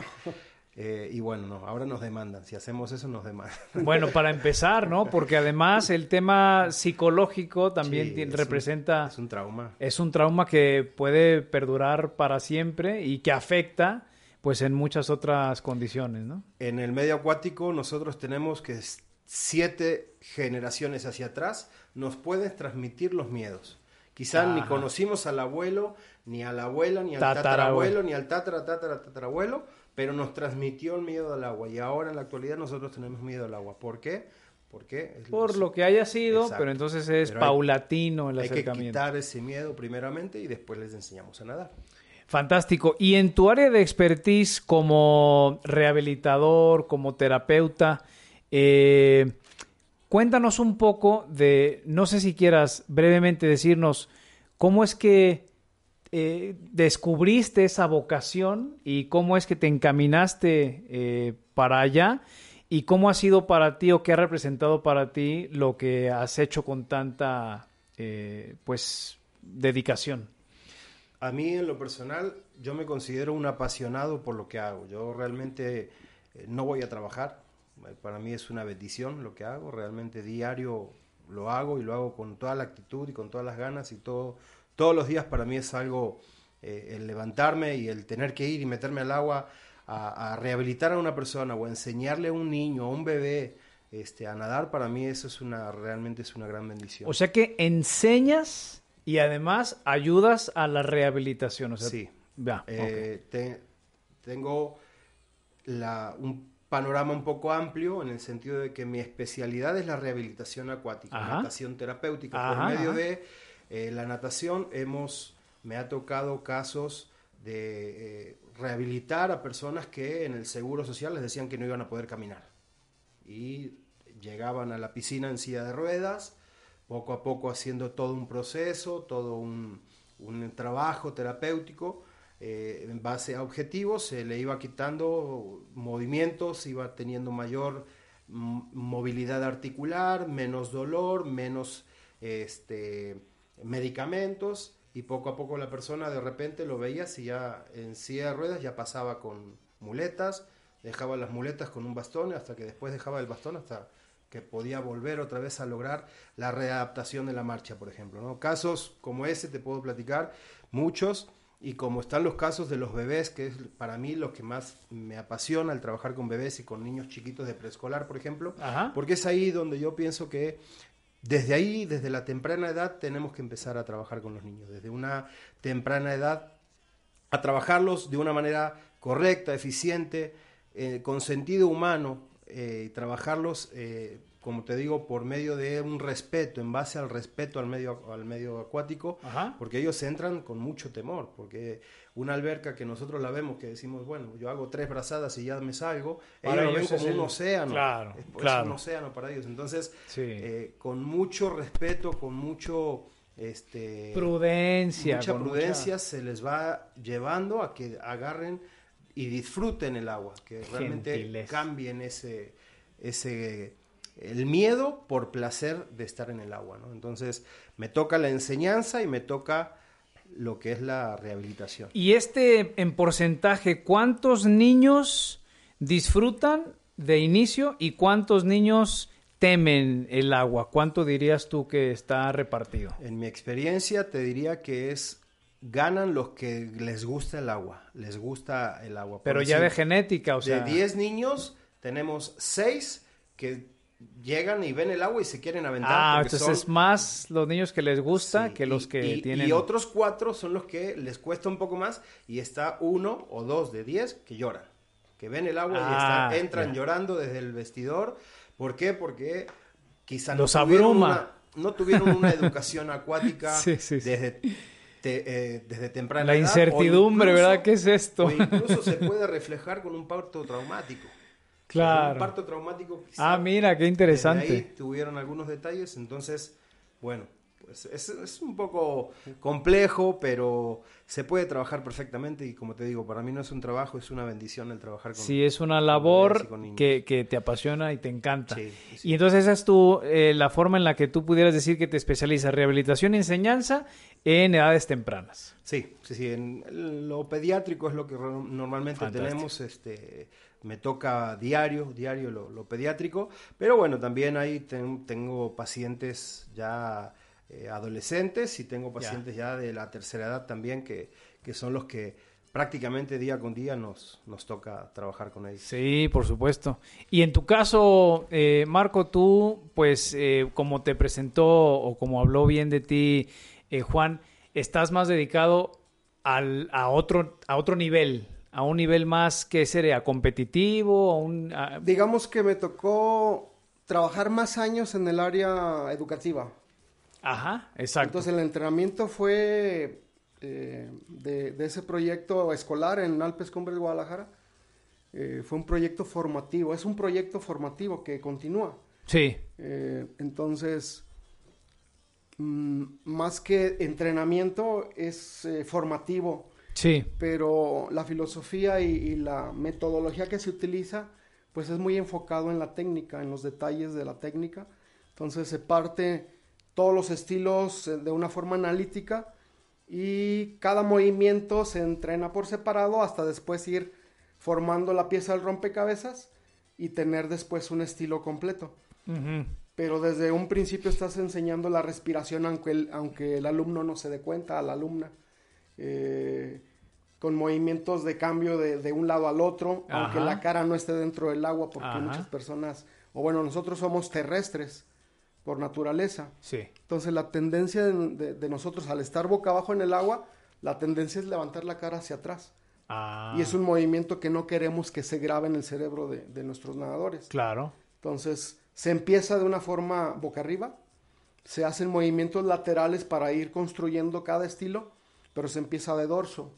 Speaker 2: Eh, y bueno, no, ahora nos demandan. Si hacemos eso, nos demandan.
Speaker 1: Bueno, para empezar, ¿no? Porque además el tema psicológico también
Speaker 2: Sí, es un-
Speaker 1: representa
Speaker 2: es un trauma.
Speaker 1: es un trauma que puede perdurar para siempre y que afecta pues en muchas otras condiciones, ¿no?
Speaker 2: En el medio acuático nosotros tenemos que siete generaciones hacia atrás nos pueden transmitir los miedos. Quizás ni conocimos al abuelo, ni a la abuela, ni al
Speaker 1: Tatarabuelo.
Speaker 2: tatarabuelo, ni al tatara, tatara, tatarabuelo, pero nos transmitió el miedo al agua. Y ahora en la actualidad nosotros tenemos miedo al agua. ¿Por qué? Porque
Speaker 1: Por lo que haya sido,
Speaker 2: Exacto.
Speaker 1: pero entonces es
Speaker 2: Pero hay-
Speaker 1: paulatino el
Speaker 2: hay que
Speaker 1: acercamiento.
Speaker 2: quitar ese miedo primeramente y después les enseñamos a nadar.
Speaker 1: Fantástico. Y en tu área de expertise como rehabilitador, como terapeuta, eh, cuéntanos un poco de, no sé si quieras brevemente decirnos cómo es que eh, descubriste esa vocación y cómo es que te encaminaste eh, para allá y cómo ha sido para ti o qué ha representado para ti lo que has hecho con tanta, eh, pues, dedicación.
Speaker 2: A mí en lo personal, yo me considero un apasionado por lo que hago. Yo realmente no voy a trabajar. Para mí es una bendición lo que hago. Realmente diario lo hago y lo hago con toda la actitud y con todas las ganas y todo. Todos los días para mí es algo, eh, el levantarme y el tener que ir y meterme al agua a, a rehabilitar a una persona o a enseñarle a un niño, a un bebé, este, a nadar, para mí eso es una, realmente es una gran bendición.
Speaker 1: O sea que enseñas y además ayudas a la rehabilitación. O sea,
Speaker 2: Sí.
Speaker 1: Ya,
Speaker 2: Eh, te- tengo la- un panorama un poco amplio en el sentido de que mi especialidad es la rehabilitación acuática,
Speaker 1: Ajá.
Speaker 2: natación terapéutica.
Speaker 1: Ajá,
Speaker 2: Por medio
Speaker 1: ajá.
Speaker 2: de eh, la natación hemos, me ha tocado casos de eh, rehabilitar a personas que en el seguro social les decían que no iban a poder caminar y llegaban a la piscina en silla de ruedas, poco a poco haciendo todo un proceso, todo un, un trabajo terapéutico. eh, en base a objetivos se le iba quitando movimientos, iba teniendo mayor mm, movilidad articular, menos dolor, menos este, medicamentos y poco a poco la persona de repente lo veías y ya en silla de ruedas ya pasaba con muletas, dejaba las muletas con un bastón hasta que después dejaba el bastón hasta que podía volver otra vez a lograr la readaptación de la marcha, por ejemplo. ¿no? Casos como ese te puedo platicar, muchos, y como están los casos de los bebés, que es para mí lo que más me apasiona, el trabajar con bebés y con niños chiquitos de preescolar, por ejemplo,
Speaker 1: Ajá.
Speaker 2: porque es ahí donde yo pienso que desde ahí, desde la temprana edad, tenemos que empezar a trabajar con los niños, desde una temprana edad, a trabajarlos de una manera correcta, eficiente, eh, con sentido humano, eh, trabajarlos, eh, como te digo, por medio de un respeto, en base al respeto al medio, al medio acuático,
Speaker 1: Ajá.
Speaker 2: porque ellos entran con mucho temor, porque una alberca que nosotros la vemos, que decimos, bueno, yo hago tres brazadas y ya me salgo,
Speaker 1: Para
Speaker 2: ellos lo ven como un océano,
Speaker 1: Claro,
Speaker 2: es, es
Speaker 1: claro.
Speaker 2: un océano para ellos, entonces,
Speaker 1: Sí.
Speaker 2: eh, con mucho respeto, con mucho... Este,
Speaker 1: prudencia.
Speaker 2: mucha prudencia se les va llevando a que agarren y disfruten el agua, que realmente cambien ese, ese el miedo por placer de estar en el agua, ¿no? Entonces me toca la enseñanza y me toca lo que es la rehabilitación.
Speaker 1: Y este, en porcentaje, ¿cuántos niños disfrutan de inicio y cuántos niños temen el agua? ¿Cuánto dirías tú que está repartido?
Speaker 2: En mi experiencia te diría que es ganan los que les gusta el agua, les gusta el agua. Por
Speaker 1: Pero ya de genética, o sea.
Speaker 2: de 10 niños tenemos 6 que llegan y ven el agua y se quieren aventar.
Speaker 1: Ah, entonces
Speaker 2: son-
Speaker 1: es más los niños que les gusta
Speaker 2: Sí,
Speaker 1: que los que
Speaker 2: y,
Speaker 1: tienen.
Speaker 2: Y otros cuatro son los que les cuesta un poco más y está uno o dos de 10 que lloran, que ven el agua y
Speaker 1: Ah,
Speaker 2: están- entran
Speaker 1: ya.
Speaker 2: llorando desde el vestidor. ¿Por qué? Porque quizá
Speaker 1: Los
Speaker 2: tuvieron
Speaker 1: abruma.
Speaker 2: una- no tuvieron una educación acuática
Speaker 1: Sí, sí,
Speaker 2: desde te- eh, desde temprana
Speaker 1: La
Speaker 2: edad,
Speaker 1: incertidumbre,
Speaker 2: incluso-
Speaker 1: ¿verdad? ¿Qué es esto?
Speaker 2: O incluso se puede reflejar con un parto traumático. Un
Speaker 1: Claro.
Speaker 2: parto traumático. quizá
Speaker 1: Ah, mira, qué
Speaker 2: desde
Speaker 1: interesante.
Speaker 2: ahí tuvieron algunos detalles, entonces, bueno, pues es, es un poco complejo, pero se puede trabajar perfectamente y como te digo, para mí no es un trabajo, es una bendición el trabajar con
Speaker 1: Sí, es una labor que, que te apasiona y te encanta.
Speaker 2: Sí, sí.
Speaker 1: Y entonces esa es tu, eh, la forma en la que tú pudieras decir que te especializas, rehabilitación y enseñanza en edades tempranas.
Speaker 2: Sí, sí, sí. En lo pediátrico es lo que normalmente
Speaker 1: Fantástico.
Speaker 2: tenemos. Este, me toca diario, diario lo, lo pediátrico. Pero bueno, también ahí ten- tengo pacientes ya eh, adolescentes y tengo pacientes ya. de la tercera edad también que, que son los que prácticamente día con día nos, nos toca trabajar con ellos.
Speaker 1: Sí, por supuesto. Y en tu caso, eh, Marco, tú, pues, eh, como te presentó o como habló bien de ti, eh, Juan, estás más dedicado al, a, otro, a otro nivel, a un nivel más, ¿qué sería? ¿Competitivo? A un, a-
Speaker 3: Digamos que me tocó trabajar más años en el área educativa.
Speaker 1: Ajá, exacto.
Speaker 3: Entonces el entrenamiento fue eh, de, de ese proyecto escolar en Alpes Cumbres Guadalajara. eh, fue un proyecto formativo, es un proyecto formativo que continúa.
Speaker 1: sí,
Speaker 3: Eh, entonces, mm, más que entrenamiento, es formativo,
Speaker 1: sí,
Speaker 3: pero la filosofía y, y la metodología que se utiliza, pues es muy enfocado en la técnica, en los detalles de la técnica. Entonces se parte todos los estilos eh, de una forma analítica y cada movimiento se entrena por separado hasta después ir formando la pieza del rompecabezas y tener después un estilo completo. Pero desde un principio estás enseñando la respiración aunque el, aunque el alumno no se dé cuenta, a la alumna, eh, con movimientos de cambio de, de un lado al otro, aunque
Speaker 1: Ajá.
Speaker 3: la cara no esté dentro del agua, porque
Speaker 1: Ajá.
Speaker 3: muchas personas, o bueno, nosotros somos terrestres por naturaleza,
Speaker 1: sí.
Speaker 3: entonces la tendencia de, de- de nosotros al estar boca abajo en el agua, la tendencia es levantar la cara hacia atrás.
Speaker 1: Ah,
Speaker 3: Y es un movimiento que no queremos que se grabe en el cerebro de- de nuestros nadadores.
Speaker 1: Claro.
Speaker 3: Entonces, se empieza de una forma boca arriba, se hacen movimientos laterales para ir construyendo cada estilo, pero se empieza de dorso,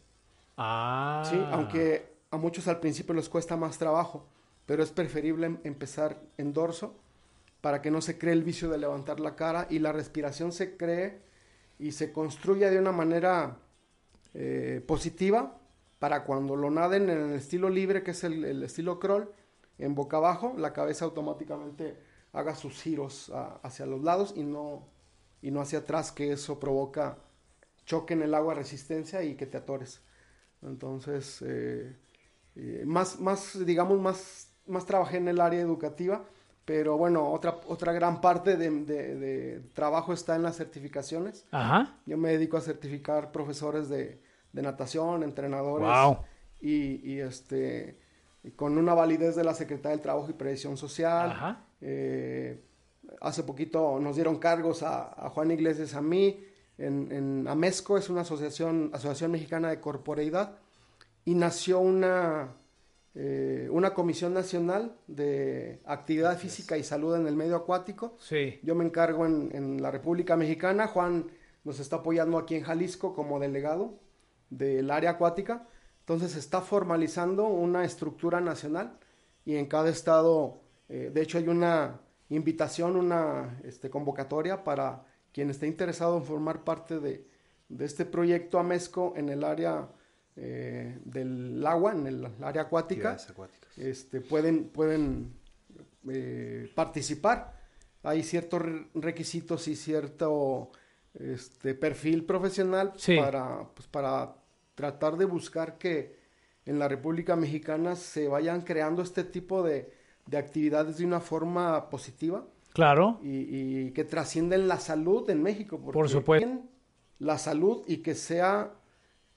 Speaker 1: Ah.
Speaker 3: ¿sí? Aunque a muchos al principio les cuesta más trabajo, pero es preferible em- empezar en dorso para que no se cree el vicio de levantar la cara y la respiración se cree y se construya de una manera eh, positiva para cuando lo naden en el estilo libre, que es el, el estilo crawl, en boca abajo, la cabeza automáticamente haga sus giros a- hacia los lados y no, y no hacia atrás, que eso provoca choque en el agua, resistencia y que te atores. Entonces, eh, eh, más, más, digamos, más, más trabajé en el área educativa, pero bueno, otra, otra gran parte de, de- de trabajo está en las certificaciones.
Speaker 1: Ajá.
Speaker 3: Yo me dedico a certificar profesores de, de natación, entrenadores.
Speaker 1: Wow.
Speaker 3: Y, y, este, con una validez de la Secretaría del Trabajo y Previsión Social.
Speaker 1: Ajá.
Speaker 3: Eh, hace poquito nos dieron cargos a, a Juan Iglesias, a mí, en, en AMESCO, es una asociación, asociación mexicana de corporeidad, y nació una, eh, una comisión nacional de actividad física y salud en el medio acuático.
Speaker 1: Sí.
Speaker 3: Yo me encargo en, en la República Mexicana. Juan nos está apoyando aquí en Jalisco como delegado del área acuática. Entonces se está formalizando una estructura nacional y en cada estado, eh, de hecho hay una invitación, una este, convocatoria para quien esté interesado en formar parte de, de este proyecto AMESCO en el área eh, del agua, en el área acuática este, pueden, pueden eh, participar. Hay ciertos re- requisitos y cierto este, perfil profesional
Speaker 1: Sí.
Speaker 3: para, pues, para tratar de buscar que en la República Mexicana se vayan creando este tipo de, de actividades de una forma positiva
Speaker 1: Claro.
Speaker 3: y, y que trascienden la salud en México. porque
Speaker 1: Por supuesto.
Speaker 3: La salud y que sea,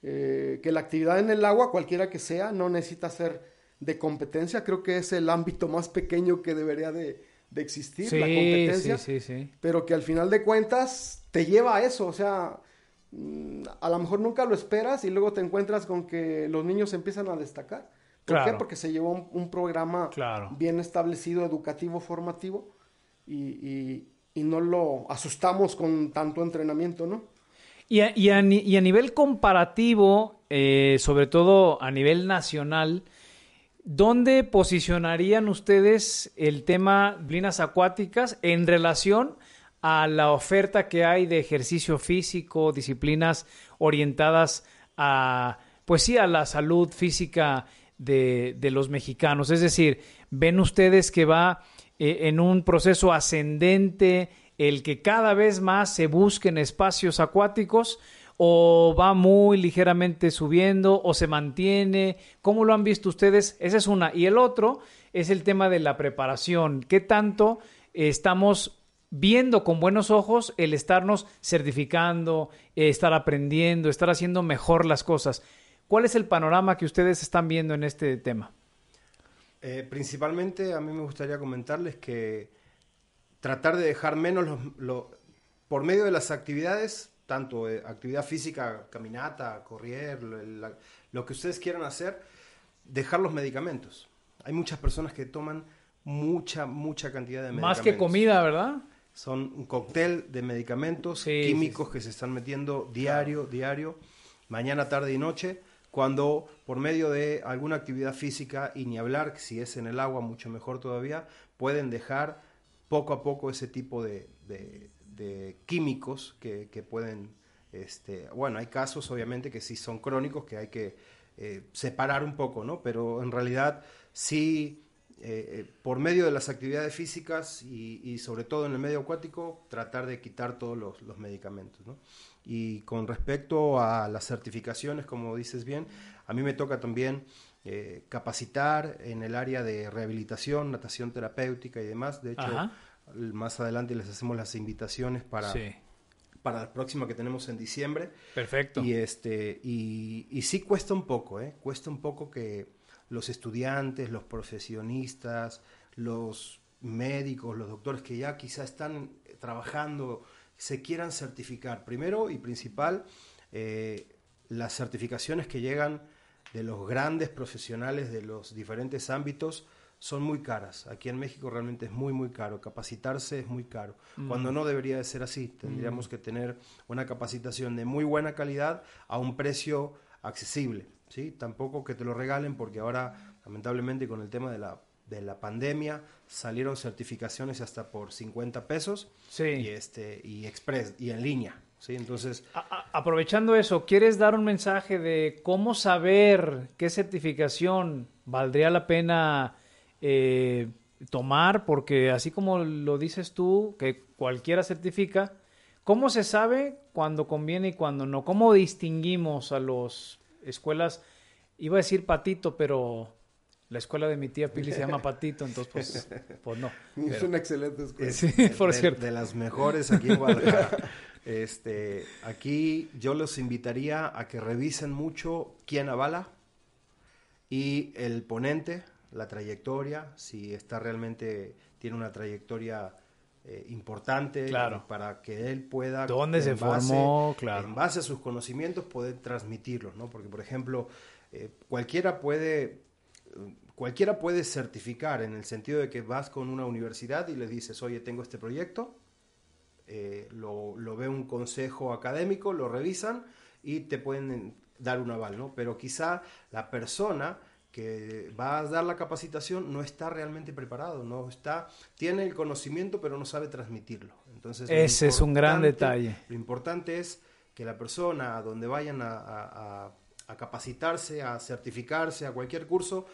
Speaker 3: eh, que la actividad en el agua, cualquiera que sea, no necesita ser de competencia. Creo que es el ámbito más pequeño que debería de, de existir,
Speaker 1: Sí,
Speaker 3: la competencia.
Speaker 1: sí, sí, sí.
Speaker 3: Pero que al final de cuentas te lleva a eso, o sea, mm, a lo mejor nunca lo esperas y luego te encuentras con que los niños empiezan a destacar. ¿Por
Speaker 1: Claro.
Speaker 3: qué? Porque se llevó un, un programa
Speaker 1: Claro.
Speaker 3: bien establecido, educativo, formativo, y, y- no lo asustamos con tanto entrenamiento, ¿no?
Speaker 1: Y a, nivel comparativo, eh, sobre todo a nivel nacional, ¿dónde posicionarían ustedes el tema disciplinas acuáticas en relación a la oferta que hay de ejercicio físico, disciplinas orientadas a, pues sí, a la salud física de los mexicanos. Es decir, ven ustedes que va eh, en un proceso ascendente el que cada vez más se busquen espacios acuáticos o va muy ligeramente subiendo o se mantiene? ¿Cómo lo han visto ustedes? Esa es una. Y el otro es el tema de la preparación. ¿Qué tanto estamos viendo con buenos ojos el estarnos certificando, eh, estar aprendiendo, estar haciendo mejor las cosas? ¿Cuál es el panorama que ustedes están viendo en este tema?
Speaker 2: Eh, principalmente a mí me gustaría comentarles que tratar de dejar menos los, lo- por medio de las actividades, tanto eh, actividad física, caminata, correr, lo, la- lo que ustedes quieran hacer, dejar los medicamentos. Hay muchas personas que toman mucha, mucha cantidad de medicamentos.
Speaker 1: Más que comida, ¿verdad?
Speaker 2: Son un cóctel de medicamentos
Speaker 1: Sí,
Speaker 2: químicos que se están metiendo diario, diario, mañana, tarde y noche, cuando por medio de alguna actividad física, y ni hablar, si es en el agua, mucho mejor todavía, pueden dejar poco a poco ese tipo de, químicos que, pueden, este, bueno, hay casos obviamente que sí son crónicos, que hay que eh, separar un poco, ¿no? Pero en realidad sí eh, eh, por medio de las actividades físicas y, y sobre todo en el medio acuático, tratar de quitar todos los, los medicamentos. ¿no? Y con respecto a las certificaciones, como dices bien, a mí me toca también eh, capacitar en el área de rehabilitación, natación terapéutica y demás. De hecho,
Speaker 1: Ajá.
Speaker 2: más adelante les hacemos las invitaciones para,
Speaker 1: Sí.
Speaker 2: para la próxima que tenemos en diciembre.
Speaker 1: Perfecto.
Speaker 2: Y, este, y, y sí cuesta un poco, ¿eh? Cuesta un poco que los estudiantes, los profesionistas, los médicos, los doctores que ya quizá están trabajando, se quieran certificar. Primero y principal, eh, las certificaciones que llegan de los grandes profesionales de los diferentes ámbitos son muy caras. Aquí en México realmente es muy, muy caro. Capacitarse es muy caro. Cuando no debería de ser así. Tendríamos que tener una capacitación de muy buena calidad a un precio accesible. ¿sí? Tampoco que te lo regalen porque ahora, lamentablemente, con el tema de la, de la pandemia, salieron certificaciones hasta por 50 pesos
Speaker 1: Sí.
Speaker 2: y, este, y express y en línea. ¿sí? Entonces,
Speaker 1: A- aprovechando eso, ¿quieres dar un mensaje de cómo saber qué certificación valdría la pena eh, tomar? Porque así como lo dices tú, que cualquiera certifica, ¿cómo se sabe cuándo conviene y cuándo no? ¿Cómo distinguimos a las escuelas? Iba a decir patito, pero la escuela de mi tía Pili se llama patito, entonces pues, pues no.
Speaker 3: Es una excelente escuela.
Speaker 2: Es
Speaker 1: Sí, por
Speaker 2: de,
Speaker 1: cierto.
Speaker 2: de las mejores aquí en Guadalajara. este, aquí yo los invitaría a que revisen mucho quién avala y el ponente, la trayectoria, si está realmente tiene una trayectoria eh, importante
Speaker 1: Claro.
Speaker 2: para que él pueda
Speaker 1: ¿Dónde se
Speaker 2: base-
Speaker 1: formó? Claro.
Speaker 2: en base a sus conocimientos poder transmitirlos, ¿no? Porque por ejemplo eh, cualquiera puede cualquiera puede certificar en el sentido de que vas con una universidad y le dices, oye, tengo este proyecto, eh, lo, lo ve un consejo académico, lo revisan y te pueden dar un aval, ¿no? Pero quizá la persona que va a dar la capacitación no está realmente preparado, no está, tiene el conocimiento pero no sabe transmitirlo. Entonces,
Speaker 1: Ese es un gran detalle.
Speaker 2: Lo importante es que la persona a donde vayan a, a- a- a capacitarse, a certificarse, a cualquier curso,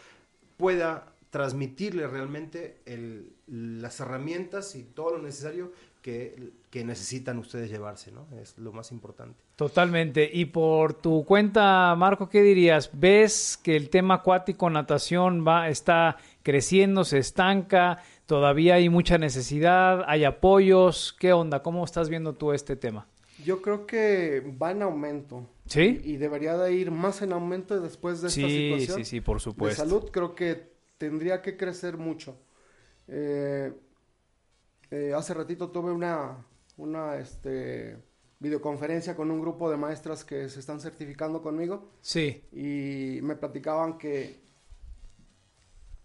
Speaker 2: pueda transmitirle realmente el- las herramientas y todo lo necesario que, que necesitan ustedes llevarse, ¿no? Es lo más importante.
Speaker 1: Totalmente. Y por tu cuenta, Marco, ¿qué dirías? ¿Ves que el tema acuático, natación, va, está creciendo, se estanca? ¿Todavía hay mucha necesidad? ¿Hay apoyos? ¿Qué onda? ¿Cómo estás viendo tú este tema?
Speaker 3: Yo creo que va en aumento.
Speaker 1: ¿Sí?
Speaker 3: Y, debería de ir más en aumento después de esta
Speaker 1: Sí,
Speaker 3: situación.
Speaker 1: sí, sí, por
Speaker 3: de
Speaker 1: supuesto.
Speaker 3: salud creo que tendría que crecer mucho. Eh, eh, hace ratito tuve una, una este, videoconferencia con un grupo de maestras que se están certificando conmigo
Speaker 1: Sí,
Speaker 3: y me platicaban que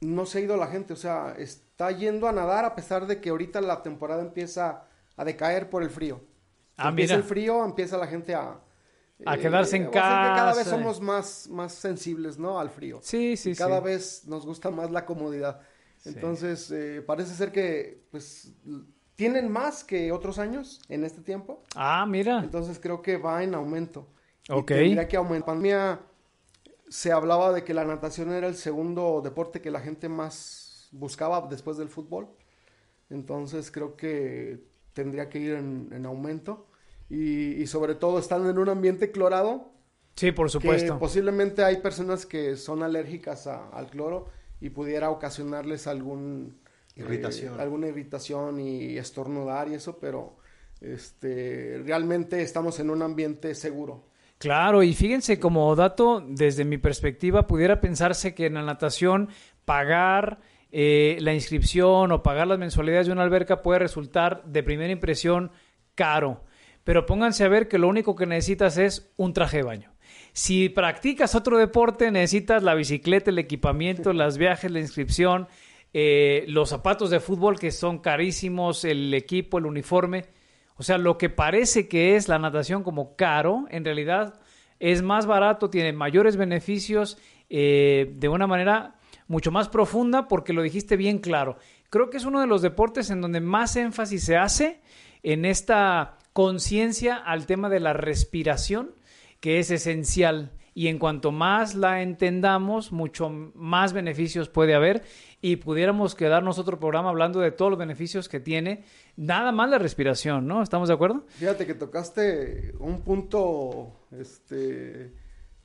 Speaker 3: no se ha ido la gente, o sea, está yendo a nadar a pesar de que ahorita la temporada empieza a decaer por el frío.
Speaker 1: Ah,
Speaker 3: empieza
Speaker 1: mira.
Speaker 3: el frío, empieza la gente a...
Speaker 1: A quedarse en
Speaker 3: sea, que cada vez
Speaker 1: casa.
Speaker 3: somos más, más sensibles, ¿no? Al frío.
Speaker 1: sí, sí,
Speaker 3: Y
Speaker 1: sí.
Speaker 3: cada vez nos gusta más la comodidad.
Speaker 1: Sí.
Speaker 3: Entonces, eh, parece ser que, pues, tienen más que otros años en este tiempo.
Speaker 1: Ah, mira.
Speaker 3: Entonces creo que va en aumento.
Speaker 1: Ok.
Speaker 3: tendría que aumentar. Pandemia se hablaba de que la natación era el segundo deporte que la gente más buscaba después del fútbol. Entonces creo que tendría que ir en, en aumento. Y, y sobre todo estando en un ambiente clorado,
Speaker 1: Sí, por
Speaker 3: que
Speaker 1: supuesto.
Speaker 3: posiblemente hay personas que son alérgicas a- al cloro y pudiera ocasionarles algún eh,
Speaker 2: Irritación.
Speaker 3: alguna irritación y estornudar y eso, pero este realmente estamos en un ambiente seguro.
Speaker 1: Claro, y fíjense, como dato, desde mi perspectiva, pudiera pensarse que en la natación pagar eh, la inscripción o pagar las mensualidades de una alberca puede resultar de primera impresión caro. Pero pónganse a ver que lo único que necesitas es un traje de baño. Si practicas otro deporte, necesitas la bicicleta, el equipamiento, las viajes, la inscripción, eh, los zapatos de fútbol que son carísimos, el equipo, el uniforme. O sea, lo que parece que es la natación como caro, en realidad es más barato, tiene mayores beneficios eh, de una manera mucho más profunda porque lo dijiste bien claro. Creo que es uno de los deportes en donde más énfasis se hace en esta conciencia al tema de la respiración, que es esencial. Y en cuanto más la entendamos, mucho más beneficios puede haber. Y pudiéramos quedarnos otro programa hablando de todos los beneficios que tiene, nada más la respiración, ¿no? ¿Estamos de acuerdo?
Speaker 3: Fíjate que tocaste un punto, este,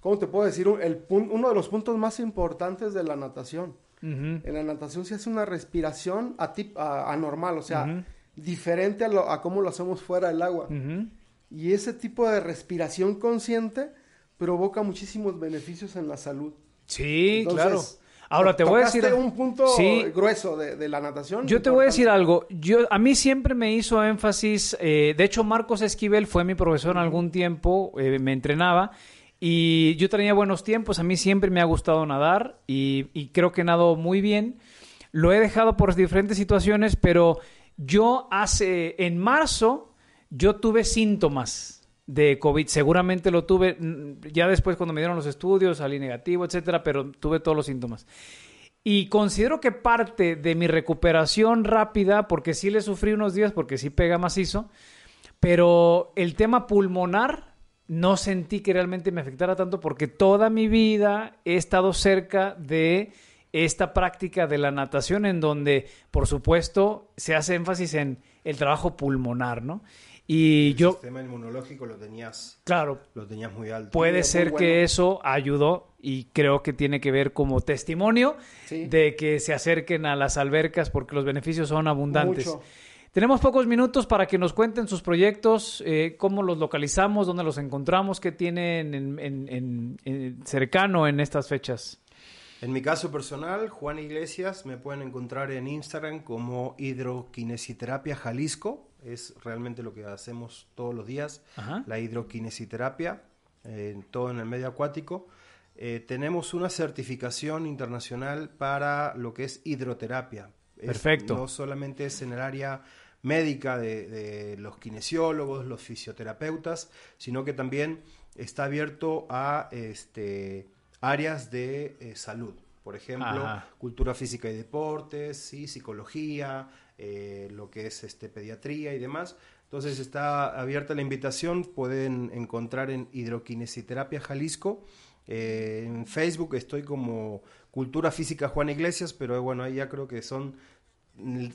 Speaker 3: ¿cómo te puedo decir? El uno de los puntos más importantes de la natación. En la natación se hace una respiración atip- a- anormal, o sea. Diferente a, lo- a cómo lo hacemos fuera del agua. Y ese tipo de respiración consciente provoca muchísimos beneficios en la salud.
Speaker 1: Sí,
Speaker 3: Entonces,
Speaker 1: claro. Ahora te voy a decir
Speaker 3: un punto
Speaker 1: Sí.
Speaker 3: grueso de, de la natación.
Speaker 1: Yo te voy a decir algo. Yo a mí siempre me hizo énfasis. eh, de hecho, Marcos Esquivel fue mi profesor en algún tiempo. eh, me entrenaba y yo tenía buenos tiempos. A mí siempre me ha gustado nadar y, y creo que nado muy bien. Lo he dejado por diferentes situaciones, pero yo hace en marzo yo tuve síntomas de COVID. Seguramente lo tuve ya después cuando me dieron los estudios, salí negativo, etcétera, pero tuve todos los síntomas. Y considero que parte de mi recuperación rápida, porque sí le sufrí unos días, porque sí pega macizo, pero el tema pulmonar no sentí que realmente me afectara tanto porque toda mi vida he estado cerca de esta práctica de la natación en donde, por supuesto, se hace énfasis en el trabajo pulmonar, ¿no? Y
Speaker 2: El
Speaker 1: yo,
Speaker 2: sistema inmunológico lo tenías,
Speaker 1: claro,
Speaker 2: lo tenías muy alto.
Speaker 1: Puede
Speaker 3: muy
Speaker 1: ser
Speaker 3: bueno.
Speaker 1: que eso ayudó y creo que tiene que ver como testimonio
Speaker 3: Sí.
Speaker 1: de que se acerquen a las albercas porque los beneficios son abundantes.
Speaker 3: Mucho.
Speaker 1: Tenemos pocos minutos para que nos cuenten sus proyectos, eh, cómo los localizamos, dónde los encontramos, qué tienen en, en- en- en- cercano en estas fechas.
Speaker 2: En mi caso personal, Juan Iglesias, me pueden encontrar en Instagram como Hidroquinesiterapia Jalisco. Es realmente lo que hacemos todos los días,
Speaker 1: Ajá.
Speaker 2: la hidroquinesiterapia, eh, todo en el medio acuático. Eh, tenemos una certificación internacional para lo que es hidroterapia. Es-
Speaker 1: Perfecto.
Speaker 2: no solamente es en el área médica de, de los kinesiólogos, los fisioterapeutas, sino que también está abierto a este, áreas de eh, salud. Por ejemplo,
Speaker 1: Ajá.
Speaker 2: cultura física y deportes, ¿sí? psicología, eh, lo que es este, pediatría y demás. Entonces está abierta la invitación, pueden encontrar en Hidroquinesiterapia Jalisco. Eh, en Facebook estoy como Cultura Física Juan Iglesias, pero bueno, ahí ya creo que son,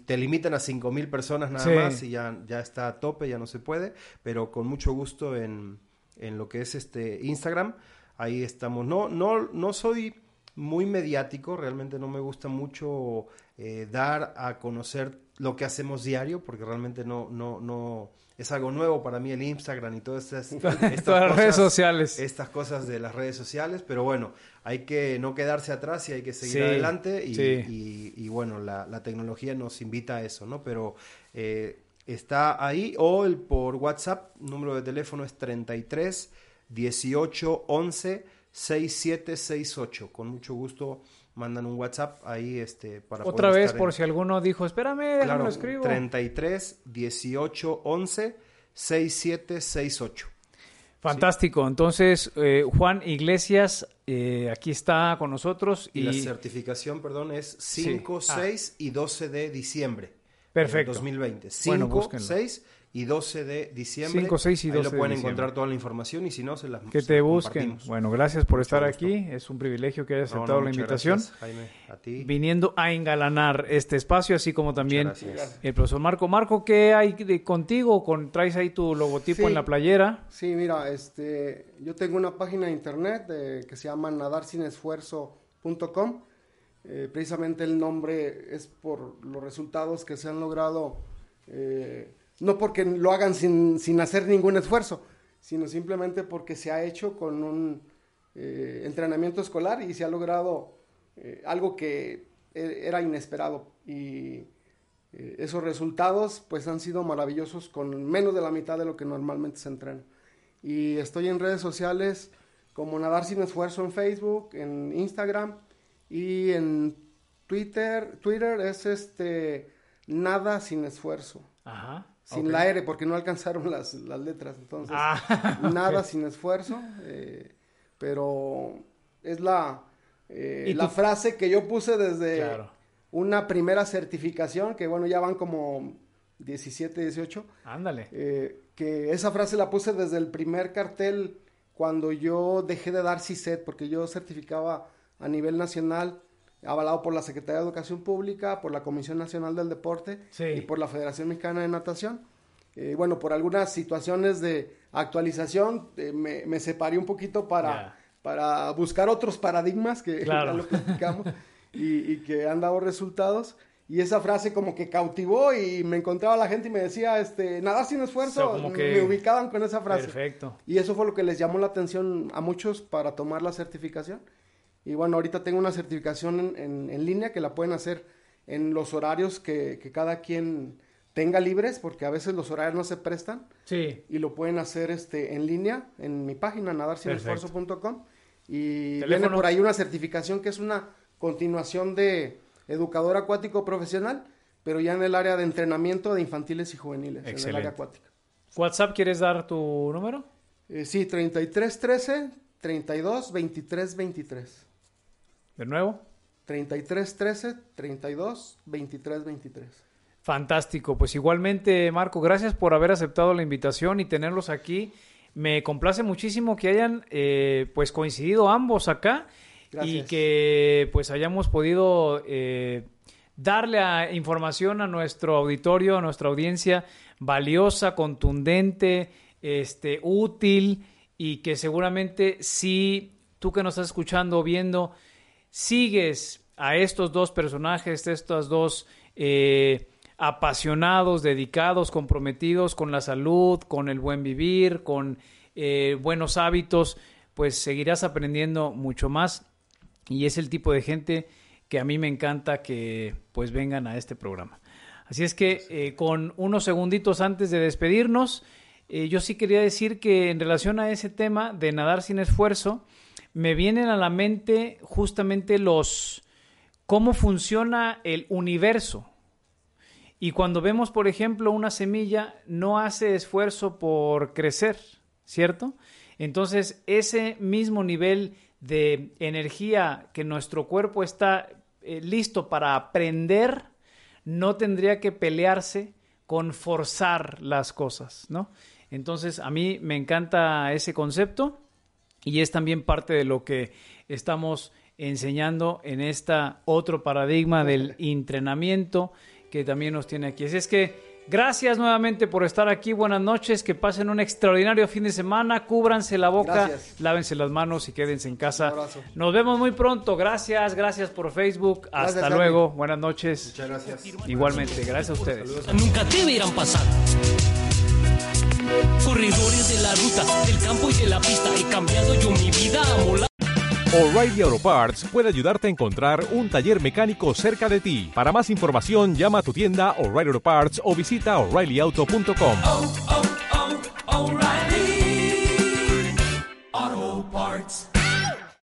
Speaker 2: te limitan a 5.000 personas nada
Speaker 1: Sí.
Speaker 2: más y ya, ya está a tope, ya no se puede, pero con mucho gusto en, en lo que es este Instagram, ahí estamos. No, no, no soy muy mediático, realmente no me gusta mucho eh, dar a conocer lo que hacemos diario, porque realmente no, no, no, es algo nuevo para mí el Instagram y todas estas, estas
Speaker 1: Todas las redes
Speaker 2: cosas-
Speaker 1: sociales.
Speaker 2: estas cosas de las redes sociales, pero bueno, hay que no quedarse atrás y hay que seguir
Speaker 1: Sí,
Speaker 2: adelante y,
Speaker 1: sí.
Speaker 2: y- y bueno, la, la tecnología nos invita a eso, ¿no? Pero eh, está ahí o el por WhatsApp, número de teléfono es 33 18 11 6768. Con mucho gusto mandan un WhatsApp ahí este para
Speaker 1: Otra
Speaker 2: poder
Speaker 1: vez, por
Speaker 2: en-
Speaker 1: si alguno dijo, espérame,
Speaker 2: Claro,
Speaker 1: lo escribo.
Speaker 2: 33 18 11 6768.
Speaker 1: Fantástico. Entonces, eh, Juan Iglesias, eh, aquí está con nosotros
Speaker 2: Y,
Speaker 1: y,
Speaker 2: la certificación, perdón, es 5,
Speaker 1: Sí. Ah.
Speaker 2: 6 y 12 de diciembre.
Speaker 1: Perfecto.
Speaker 2: 2020. 5,
Speaker 1: Bueno, búsquenlo.
Speaker 2: 6 y 12 de diciembre.
Speaker 1: 5, 6 y
Speaker 2: Ahí
Speaker 1: 12
Speaker 2: lo
Speaker 1: de
Speaker 2: pueden encontrar toda la información y si no, se las
Speaker 1: Que te busquen. Bueno, gracias por estar
Speaker 2: gusto.
Speaker 1: aquí. Es un privilegio que hayas
Speaker 2: No, no,
Speaker 1: aceptado la invitación.
Speaker 2: gracias, Jaime, a ti.
Speaker 1: Viniendo a engalanar este espacio, así como también el profesor Marco. Marco, ¿qué hay de- contigo? Con, ¿Traes ahí tu logotipo
Speaker 3: Sí.
Speaker 1: en la playera?
Speaker 3: Sí, mira, este, yo tengo una página de internet eh, que se llama nadarsinesfuerzo.com. Eh, precisamente el nombre es por los resultados que se han logrado, eh, no porque lo hagan sin, sin hacer ningún esfuerzo, sino simplemente porque se ha hecho con un eh, entrenamiento escolar y se ha logrado eh, algo que eh, era inesperado. Y eh, esos resultados pues han sido maravillosos con menos de la mitad de lo que normalmente se entrena. Y estoy en redes sociales como Nadar Sin Esfuerzo en Facebook, en Instagram y en Twitter. Twitter es este Nada Sin Esfuerzo.
Speaker 1: Ajá.
Speaker 3: Sin
Speaker 1: ok.
Speaker 3: la R porque no alcanzaron las, las letras. Entonces,
Speaker 1: Ah,
Speaker 3: nada sin esfuerzo. eh, pero es la, eh,
Speaker 1: ¿Y
Speaker 3: la
Speaker 1: tú-
Speaker 3: frase que yo puse desde
Speaker 1: Claro.
Speaker 3: una primera certificación, que bueno, ya van como 17, 18.
Speaker 1: Ándale.
Speaker 3: eh, que esa frase la puse desde el primer cartel cuando yo dejé de dar CISET, porque yo certificaba a nivel nacional, avalado por la Secretaría de Educación Pública, por la Comisión Nacional del Deporte
Speaker 1: Sí.
Speaker 3: y por la Federación Mexicana de Natación. Eh, bueno, por algunas situaciones de actualización eh, me, me separé un poquito para,
Speaker 1: Ya.
Speaker 3: para buscar otros paradigmas que
Speaker 1: Claro.
Speaker 3: ya lo platicamos y, y que han dado resultados. Y esa frase como que cautivó y me encontraba la gente y me decía, este, nada sin esfuerzo,
Speaker 1: O sea, como que-
Speaker 3: me ubicaban con esa frase.
Speaker 1: Perfecto.
Speaker 3: Y eso fue lo que les llamó la atención a muchos para tomar la certificación. Y bueno, ahorita tengo una certificación en, en- en línea que la pueden hacer en los horarios que, que cada quien tenga libres, porque a veces los horarios no se prestan,
Speaker 1: Sí.
Speaker 3: y lo pueden hacer este, en línea en mi página nadarsinesfuerzo.com. Y
Speaker 1: Teléfono.
Speaker 3: viene por ahí una certificación que es una continuación de educador acuático profesional, pero ya en el área de entrenamiento de infantiles y juveniles, en el área acuática.
Speaker 1: WhatsApp, ¿quieres dar tu número?
Speaker 3: Eh, sí, 33 13 32 23 23.
Speaker 1: De nuevo.
Speaker 3: 33 13 32 23 23.
Speaker 1: Fantástico. Pues igualmente, Marco, gracias por haber aceptado la invitación y tenerlos aquí. Me complace muchísimo que hayan eh, pues coincidido ambos acá y que pues hayamos podido eh, darle a- información a nuestro auditorio, a nuestra audiencia valiosa, contundente, este, útil y que seguramente si tú que nos estás escuchando o viendo sigues a estos dos personajes, estos dos eh, apasionados, dedicados, comprometidos con la salud, con el buen vivir, con eh, buenos hábitos, pues seguirás aprendiendo mucho más y es el tipo de gente que a mí me encanta que pues vengan a este programa. Así es que eh, con unos segunditos antes de despedirnos, yo sí quería decir que en relación a ese tema de nadar sin esfuerzo, me vienen a la mente justamente los cómo funciona el universo. Y cuando vemos, por ejemplo, una semilla, no hace esfuerzo por crecer, ¿cierto? Entonces, ese mismo nivel de energía que nuestro cuerpo está eh, listo para aprender, no tendría que pelearse con forzar las cosas, ¿no? Entonces, a mí me encanta ese concepto y es también parte de lo que estamos enseñando en esta otro paradigma del entrenamiento que también nos tiene aquí. Así es que gracias nuevamente por estar aquí. Buenas noches, que pasen un extraordinario fin de semana. Cúbranse la boca,
Speaker 3: Gracias.
Speaker 1: lávense las manos y quédense en casa.
Speaker 3: Un abrazo.
Speaker 1: Nos vemos muy pronto. Gracias, gracias por Facebook. Hasta
Speaker 3: Gracias,
Speaker 1: luego. Buenas noches.
Speaker 2: Muchas gracias.
Speaker 1: Igualmente, gracias a ustedes.
Speaker 4: nunca deberán pasar. Corredores de la ruta, del campo y de la pista, he cambiado yo mi vida a molar.
Speaker 5: O'Reilly Auto Parts puede ayudarte a encontrar un taller mecánico cerca de ti. Para más información, llama a tu tienda O'Reilly Auto Parts o visita oreillyauto.com.
Speaker 6: Oh, oh, oh,